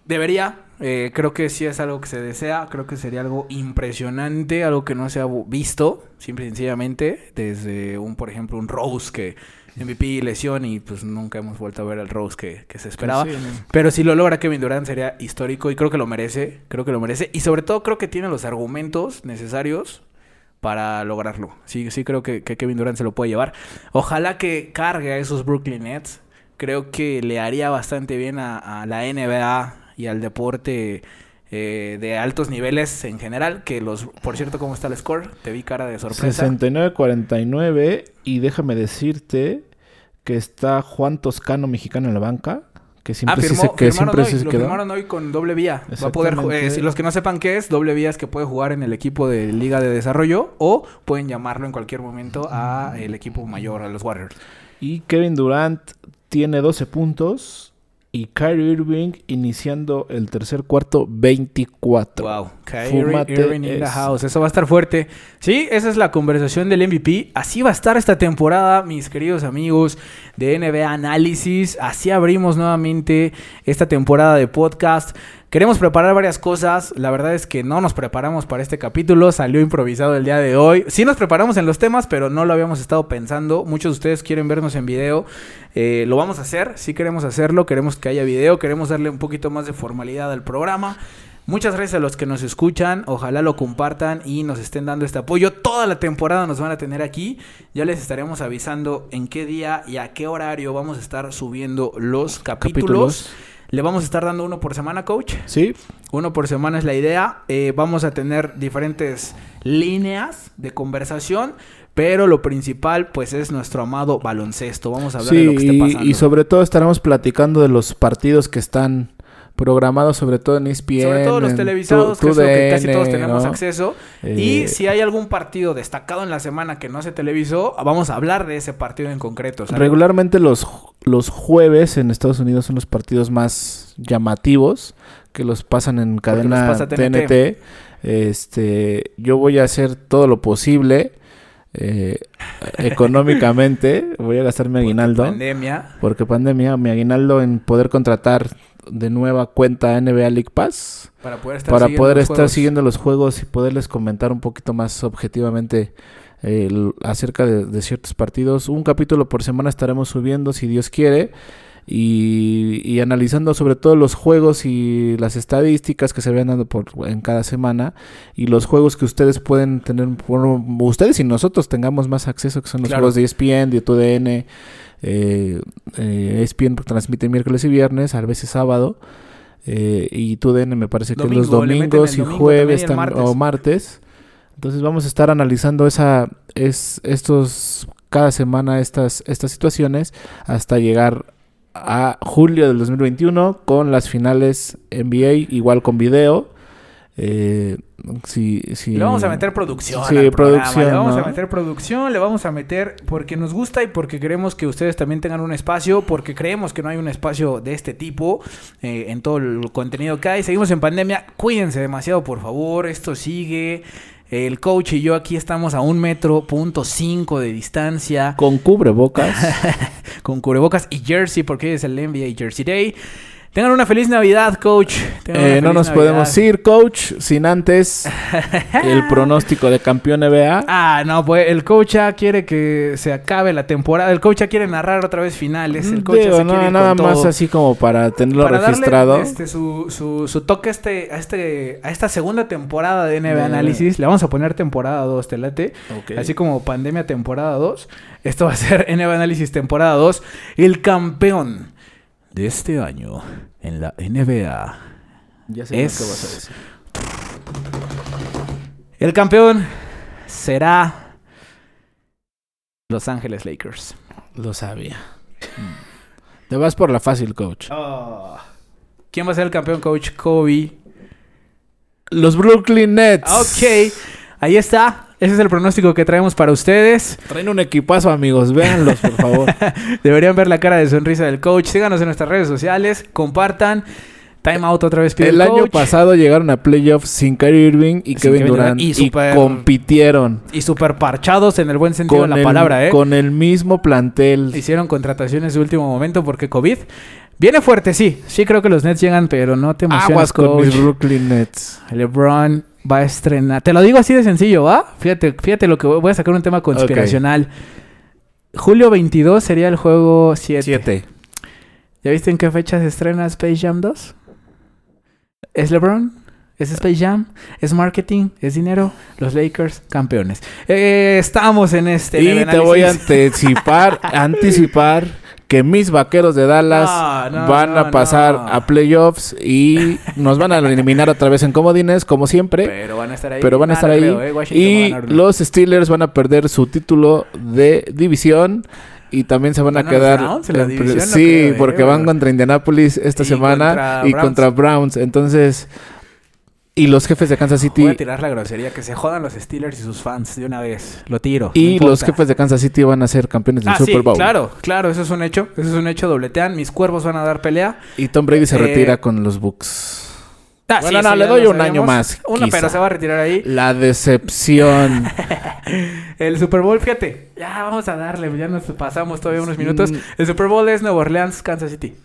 [SPEAKER 1] Debería. eh, creo que sí es algo que se desea. Creo que sería algo impresionante. Algo que no se ha visto. Simple y sencillamente. Desde un, por ejemplo, un Rose que MVP lesión y pues nunca hemos vuelto a ver el Rose que, que se esperaba.
[SPEAKER 2] Sí, no.
[SPEAKER 1] Pero si lo logra Kevin Durant sería histórico y creo que lo merece. Creo que lo merece. Y sobre todo creo que tiene los argumentos necesarios para lograrlo. Sí, sí creo que, que Kevin Durant se lo puede llevar. Ojalá que cargue a esos Brooklyn Nets. Creo que le haría bastante bien a, a la NBA y al deporte eh, de altos niveles en general. Que los, por cierto, ¿cómo está el score? Te vi cara de sorpresa.
[SPEAKER 2] 69-49 y déjame decirte que está Juan Toscano mexicano en la banca, que
[SPEAKER 1] Ah,
[SPEAKER 2] siempre
[SPEAKER 1] firmó,
[SPEAKER 2] se, que siempre
[SPEAKER 1] hoy,
[SPEAKER 2] se
[SPEAKER 1] lo
[SPEAKER 2] quedó.
[SPEAKER 1] firmaron hoy con doble vía. Va a poder, eh, si los que no sepan qué es, doble vía es que puede jugar en el equipo de Liga de Desarrollo o pueden llamarlo en cualquier momento a el equipo mayor, a los Warriors.
[SPEAKER 2] Y Kevin Durant tiene 12 puntos y Kyrie Irving iniciando el tercer cuarto 24.
[SPEAKER 1] Wow, Kyrie Irving in the house. Eso va a estar fuerte. Sí, esa es la conversación del MVP. Así va a estar esta temporada, mis queridos amigos de NBA Análisis. Así abrimos nuevamente esta temporada de podcast. Queremos preparar varias cosas. La verdad es que no nos preparamos para este capítulo. Salió improvisado el día de hoy. Sí nos preparamos en los temas, pero no lo habíamos estado pensando. Muchos de ustedes quieren vernos en video. Eh, lo vamos a hacer. Sí queremos hacerlo. Queremos que haya video. Queremos darle un poquito más de formalidad al programa. Muchas gracias a los que nos escuchan. Ojalá lo compartan y nos estén dando este apoyo. Toda la temporada nos van a tener aquí. Ya les estaremos avisando en qué día y a qué horario vamos a estar subiendo los capítulos.
[SPEAKER 2] Capítulos.
[SPEAKER 1] Le vamos a estar dando uno por semana, coach.
[SPEAKER 2] Sí,
[SPEAKER 1] Uno por semana es la idea. Eh, vamos a tener diferentes líneas de conversación. Pero lo principal, pues, es nuestro amado baloncesto. Vamos a hablar de lo que esté
[SPEAKER 2] y,
[SPEAKER 1] pasando.
[SPEAKER 2] y sobre todo estaremos platicando de los partidos que están programados, sobre todo en ESPN.
[SPEAKER 1] Sobre todo los televisados,
[SPEAKER 2] tu-
[SPEAKER 1] que es lo que casi todos tenemos
[SPEAKER 2] ¿no?
[SPEAKER 1] acceso.
[SPEAKER 2] Eh,
[SPEAKER 1] Y si hay algún partido destacado en la semana que no se televisó, vamos a hablar de ese partido en concreto.
[SPEAKER 2] Regularmente los, los jueves en Estados Unidos son los partidos más llamativos que los pasan en cadena
[SPEAKER 1] pasa
[SPEAKER 2] TNT.
[SPEAKER 1] TNT.
[SPEAKER 2] Este, yo voy a hacer todo lo posible eh, económicamente. Voy a gastar mi
[SPEAKER 1] Porque
[SPEAKER 2] aguinaldo.
[SPEAKER 1] Pandemia.
[SPEAKER 2] Porque pandemia, mi aguinaldo en poder contratar de nueva cuenta NBA League Pass
[SPEAKER 1] Para poder estar
[SPEAKER 2] para
[SPEAKER 1] siguiendo
[SPEAKER 2] poder
[SPEAKER 1] los
[SPEAKER 2] estar
[SPEAKER 1] juegos.
[SPEAKER 2] siguiendo los juegos y poderles comentar un poquito más objetivamente eh, acerca de, de ciertos partidos. Un capítulo por semana estaremos subiendo si Dios quiere. Y, y analizando sobre todo los juegos y las estadísticas que se van dando por, en cada semana y los juegos que ustedes pueden tener, bueno, ustedes y nosotros tengamos más acceso, que son los
[SPEAKER 1] Claro.
[SPEAKER 2] juegos de E ESPN, de TUDN, eh, eh, ESPN transmite miércoles y viernes, a veces sábado. eh, y TUDN me parece que los
[SPEAKER 1] Domingo,
[SPEAKER 2] domingos y jueves tam-
[SPEAKER 1] martes.
[SPEAKER 2] o martes. Entonces vamos a estar analizando esa es estos cada semana estas estas situaciones hasta llegar a julio del 2021 con las finales NBA igual con video. Eh, si, si-
[SPEAKER 1] Le vamos a meter producción.
[SPEAKER 2] Sí,
[SPEAKER 1] al programa,
[SPEAKER 2] producción,
[SPEAKER 1] Le vamos
[SPEAKER 2] ¿no?
[SPEAKER 1] a meter producción, le vamos a meter porque nos gusta y porque queremos que ustedes también tengan un espacio, porque creemos que no hay un espacio de este tipo eh, en todo el contenido que hay. Seguimos en pandemia, cuídense demasiado, por favor. Esto sigue. El coach y yo aquí estamos a un metro punto cinco de distancia
[SPEAKER 2] con cubrebocas.
[SPEAKER 1] con cubrebocas y jersey porque es el NBA Jersey Day. Tengan una feliz Navidad, coach.
[SPEAKER 2] Eh, no nos
[SPEAKER 1] Navidad.
[SPEAKER 2] podemos ir, coach, sin antes el pronóstico de campeón NBA.
[SPEAKER 1] Ah, no, pues el coach ya quiere que se acabe la temporada. El coach ya quiere narrar otra vez finales. El coach se
[SPEAKER 2] no,
[SPEAKER 1] quiere
[SPEAKER 2] nada más
[SPEAKER 1] todo.
[SPEAKER 2] así como para tenerlo
[SPEAKER 1] Para
[SPEAKER 2] registrado.
[SPEAKER 1] darle este, su, su, su toque a este, a, este, a esta segunda temporada de NBA Análisis. Le vamos a poner temporada 2, te late. Así como Pandemia temporada 2. Esto va a ser NBA Análisis temporada 2. El campeón de este año en la NBA.
[SPEAKER 2] Ya sé
[SPEAKER 1] es-
[SPEAKER 2] lo que vas a decir.
[SPEAKER 1] El campeón será Los Ángeles Lakers.
[SPEAKER 2] Lo sabía. Te vas por la fácil, coach.
[SPEAKER 1] Ah. ¿Quién va a ser el campeón, coach? Kobe.
[SPEAKER 2] Los Brooklyn Nets.
[SPEAKER 1] Ok, ahí está. Ese es el pronóstico que traemos para ustedes.
[SPEAKER 2] Traen un equipazo, amigos. Véanlos, por favor.
[SPEAKER 1] Deberían ver la cara de sonrisa del coach. Síganos en nuestras redes sociales. Compartan. Time out otra vez pide
[SPEAKER 2] el
[SPEAKER 1] el,
[SPEAKER 2] año
[SPEAKER 1] coach.
[SPEAKER 2] pasado llegaron a playoffs sin Kyrie Irving y
[SPEAKER 1] Sin
[SPEAKER 2] Kevin Durant.
[SPEAKER 1] Y
[SPEAKER 2] compitieron.
[SPEAKER 1] Y super parchados en el buen sentido de la
[SPEAKER 2] el,
[SPEAKER 1] palabra, ¿eh?
[SPEAKER 2] con el mismo plantel.
[SPEAKER 1] Hicieron contrataciones de último momento porque COVID viene fuerte, sí. Sí creo que los Nets llegan, pero no te emociones,
[SPEAKER 2] Aguas con mis Brooklyn Nets.
[SPEAKER 1] LeBron va a estrenar. Te lo digo así de sencillo, ¿va? Fíjate, fíjate lo que voy voy a sacar un tema conspiracional. Julio 22 sería el juego 7.
[SPEAKER 2] Siete.
[SPEAKER 1] ¿Ya viste en qué fecha se estrena Space Jam 2? ¿Es LeBron? ¿Es Space Jam? ¿Es marketing? ¿Es dinero? Los Lakers campeones. Eh, estamos en este.
[SPEAKER 2] Y te voy a anticipar, anticipar que mis vaqueros de Dallas
[SPEAKER 1] No, no,
[SPEAKER 2] van a pasar
[SPEAKER 1] no.
[SPEAKER 2] a playoffs y nos van a eliminar otra vez en comodines, como siempre.
[SPEAKER 1] Pero van a estar ahí.
[SPEAKER 2] Pero van a estar ahí.
[SPEAKER 1] creo, eh, a
[SPEAKER 2] Y los Steelers van a perder su título de división. Y también se van a
[SPEAKER 1] ¿Van a los
[SPEAKER 2] quedar.
[SPEAKER 1] Browns en
[SPEAKER 2] en- sí,
[SPEAKER 1] creo, eh,
[SPEAKER 2] porque van contra Indianapolis esta
[SPEAKER 1] Y
[SPEAKER 2] semana
[SPEAKER 1] contra
[SPEAKER 2] y
[SPEAKER 1] Browns.
[SPEAKER 2] contra Browns. Entonces. Y los jefes de Kansas City.
[SPEAKER 1] Voy a tirar la grosería. Que se jodan los Steelers y sus fans de una vez. Lo tiro. no
[SPEAKER 2] Y los jefes de Kansas City van a ser campeones del
[SPEAKER 1] Ah,
[SPEAKER 2] Super
[SPEAKER 1] sí,
[SPEAKER 2] Bowl.
[SPEAKER 1] claro, claro, eso es un hecho. Eso es un hecho, dobletean. Mis cuervos van a dar pelea.
[SPEAKER 2] Y Tom Brady se
[SPEAKER 1] Eh,
[SPEAKER 2] retira con los Bucks.
[SPEAKER 1] Ah,
[SPEAKER 2] Bueno,
[SPEAKER 1] sí,
[SPEAKER 2] no, le doy un año más,
[SPEAKER 1] Uno,
[SPEAKER 2] quizá.
[SPEAKER 1] pero se va a retirar ahí.
[SPEAKER 2] La decepción.
[SPEAKER 1] El Super Bowl, fíjate. Ya vamos a darle, ya nos pasamos todavía unos minutos. El Super Bowl es Nueva Orleans, Kansas City.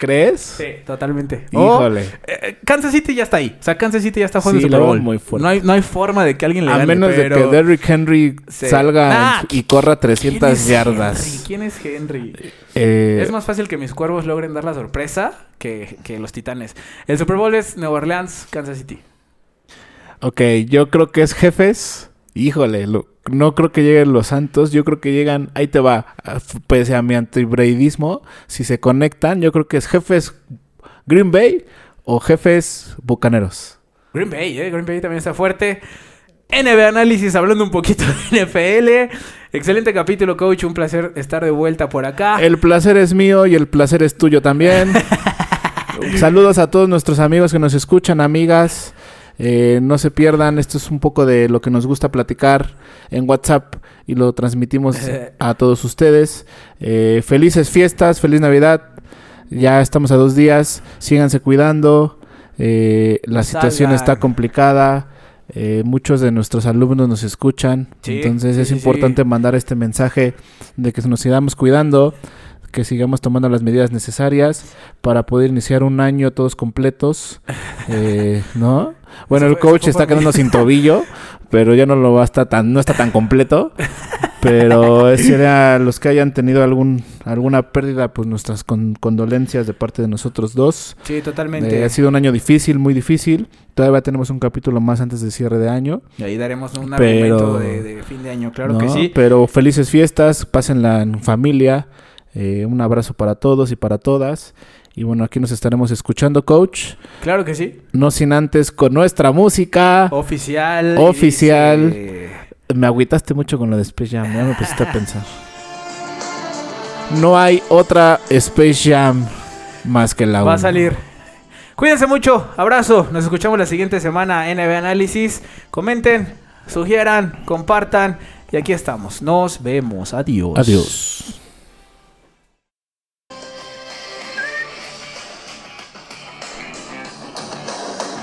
[SPEAKER 2] ¿Crees?
[SPEAKER 1] Sí, totalmente. O,
[SPEAKER 2] Híjole.
[SPEAKER 1] eh, Kansas City ya está ahí. O sea, Kansas City ya está jugando
[SPEAKER 2] Sí,
[SPEAKER 1] el Super Bowl.
[SPEAKER 2] muy fuerte.
[SPEAKER 1] No hay, no hay forma de que alguien le
[SPEAKER 2] a
[SPEAKER 1] gane.
[SPEAKER 2] menos
[SPEAKER 1] pero...
[SPEAKER 2] de que Derrick Henry
[SPEAKER 1] Sí.
[SPEAKER 2] salga
[SPEAKER 1] Ah,
[SPEAKER 2] y corra
[SPEAKER 1] ¿Quién
[SPEAKER 2] 300
[SPEAKER 1] es
[SPEAKER 2] yardas.
[SPEAKER 1] Henry? ¿Quién es Henry?
[SPEAKER 2] Eh,
[SPEAKER 1] Es más fácil que mis cuervos logren dar la sorpresa que, que los titanes. El Super Bowl es Nueva Orleans, Kansas City.
[SPEAKER 2] Ok, yo creo que es jefes. Híjole, lo- no creo que lleguen los Santos. Yo creo que llegan. Ahí te va. Pese a mi antibraidismo, si se conectan, yo creo que es jefes Green Bay o jefes Bucaneros.
[SPEAKER 1] Green Bay, ¿eh? Green Bay también está fuerte. NB Análisis, hablando un poquito de NFL. Excelente capítulo, coach. Un placer estar de vuelta por acá.
[SPEAKER 2] El placer es mío y el placer es tuyo también. Saludos a todos nuestros amigos que nos escuchan, amigas. Eh, no se pierdan, esto es un poco de lo que nos gusta platicar en WhatsApp y lo transmitimos a todos ustedes. Eh, felices fiestas, feliz Navidad. Ya estamos a dos días, síganse cuidando. Eh, la situación está complicada. Eh, muchos de nuestros alumnos nos escuchan.
[SPEAKER 1] Sí,
[SPEAKER 2] entonces es
[SPEAKER 1] sí,
[SPEAKER 2] importante
[SPEAKER 1] sí.
[SPEAKER 2] mandar este mensaje de que nos sigamos cuidando, que sigamos tomando las medidas necesarias para poder iniciar un año todos completos, eh, ¿no? Bueno, el coach está quedando sin tobillo, pero ya no lo va a estar tan, no está tan completo. Pero sería los que hayan tenido algún alguna pérdida, pues nuestras con- condolencias de parte de nosotros dos.
[SPEAKER 1] Sí, totalmente.
[SPEAKER 2] Eh, ha sido un año difícil, muy difícil. Todavía tenemos un capítulo más antes de cierre de año.
[SPEAKER 1] Y ahí daremos un
[SPEAKER 2] Pero-
[SPEAKER 1] argumento de, de fin de año, claro que sí.
[SPEAKER 2] Pero felices fiestas, pásenla en familia. Eh, un abrazo para todos y para todas. Y bueno, aquí nos estaremos escuchando, coach.
[SPEAKER 1] Claro que sí.
[SPEAKER 2] No sin antes con nuestra música.
[SPEAKER 1] Oficial.
[SPEAKER 2] Oficial.
[SPEAKER 1] dice-
[SPEAKER 2] Me agüitaste mucho con lo de Space Jam, ya me pusiste a pensar. No hay otra Space Jam más que la
[SPEAKER 1] Va a salir. Cuídense mucho. Abrazo. Nos escuchamos la siguiente semana. NB Análisis. Comenten, sugieran, compartan. Y aquí estamos. Nos vemos. Adiós.
[SPEAKER 2] Adiós.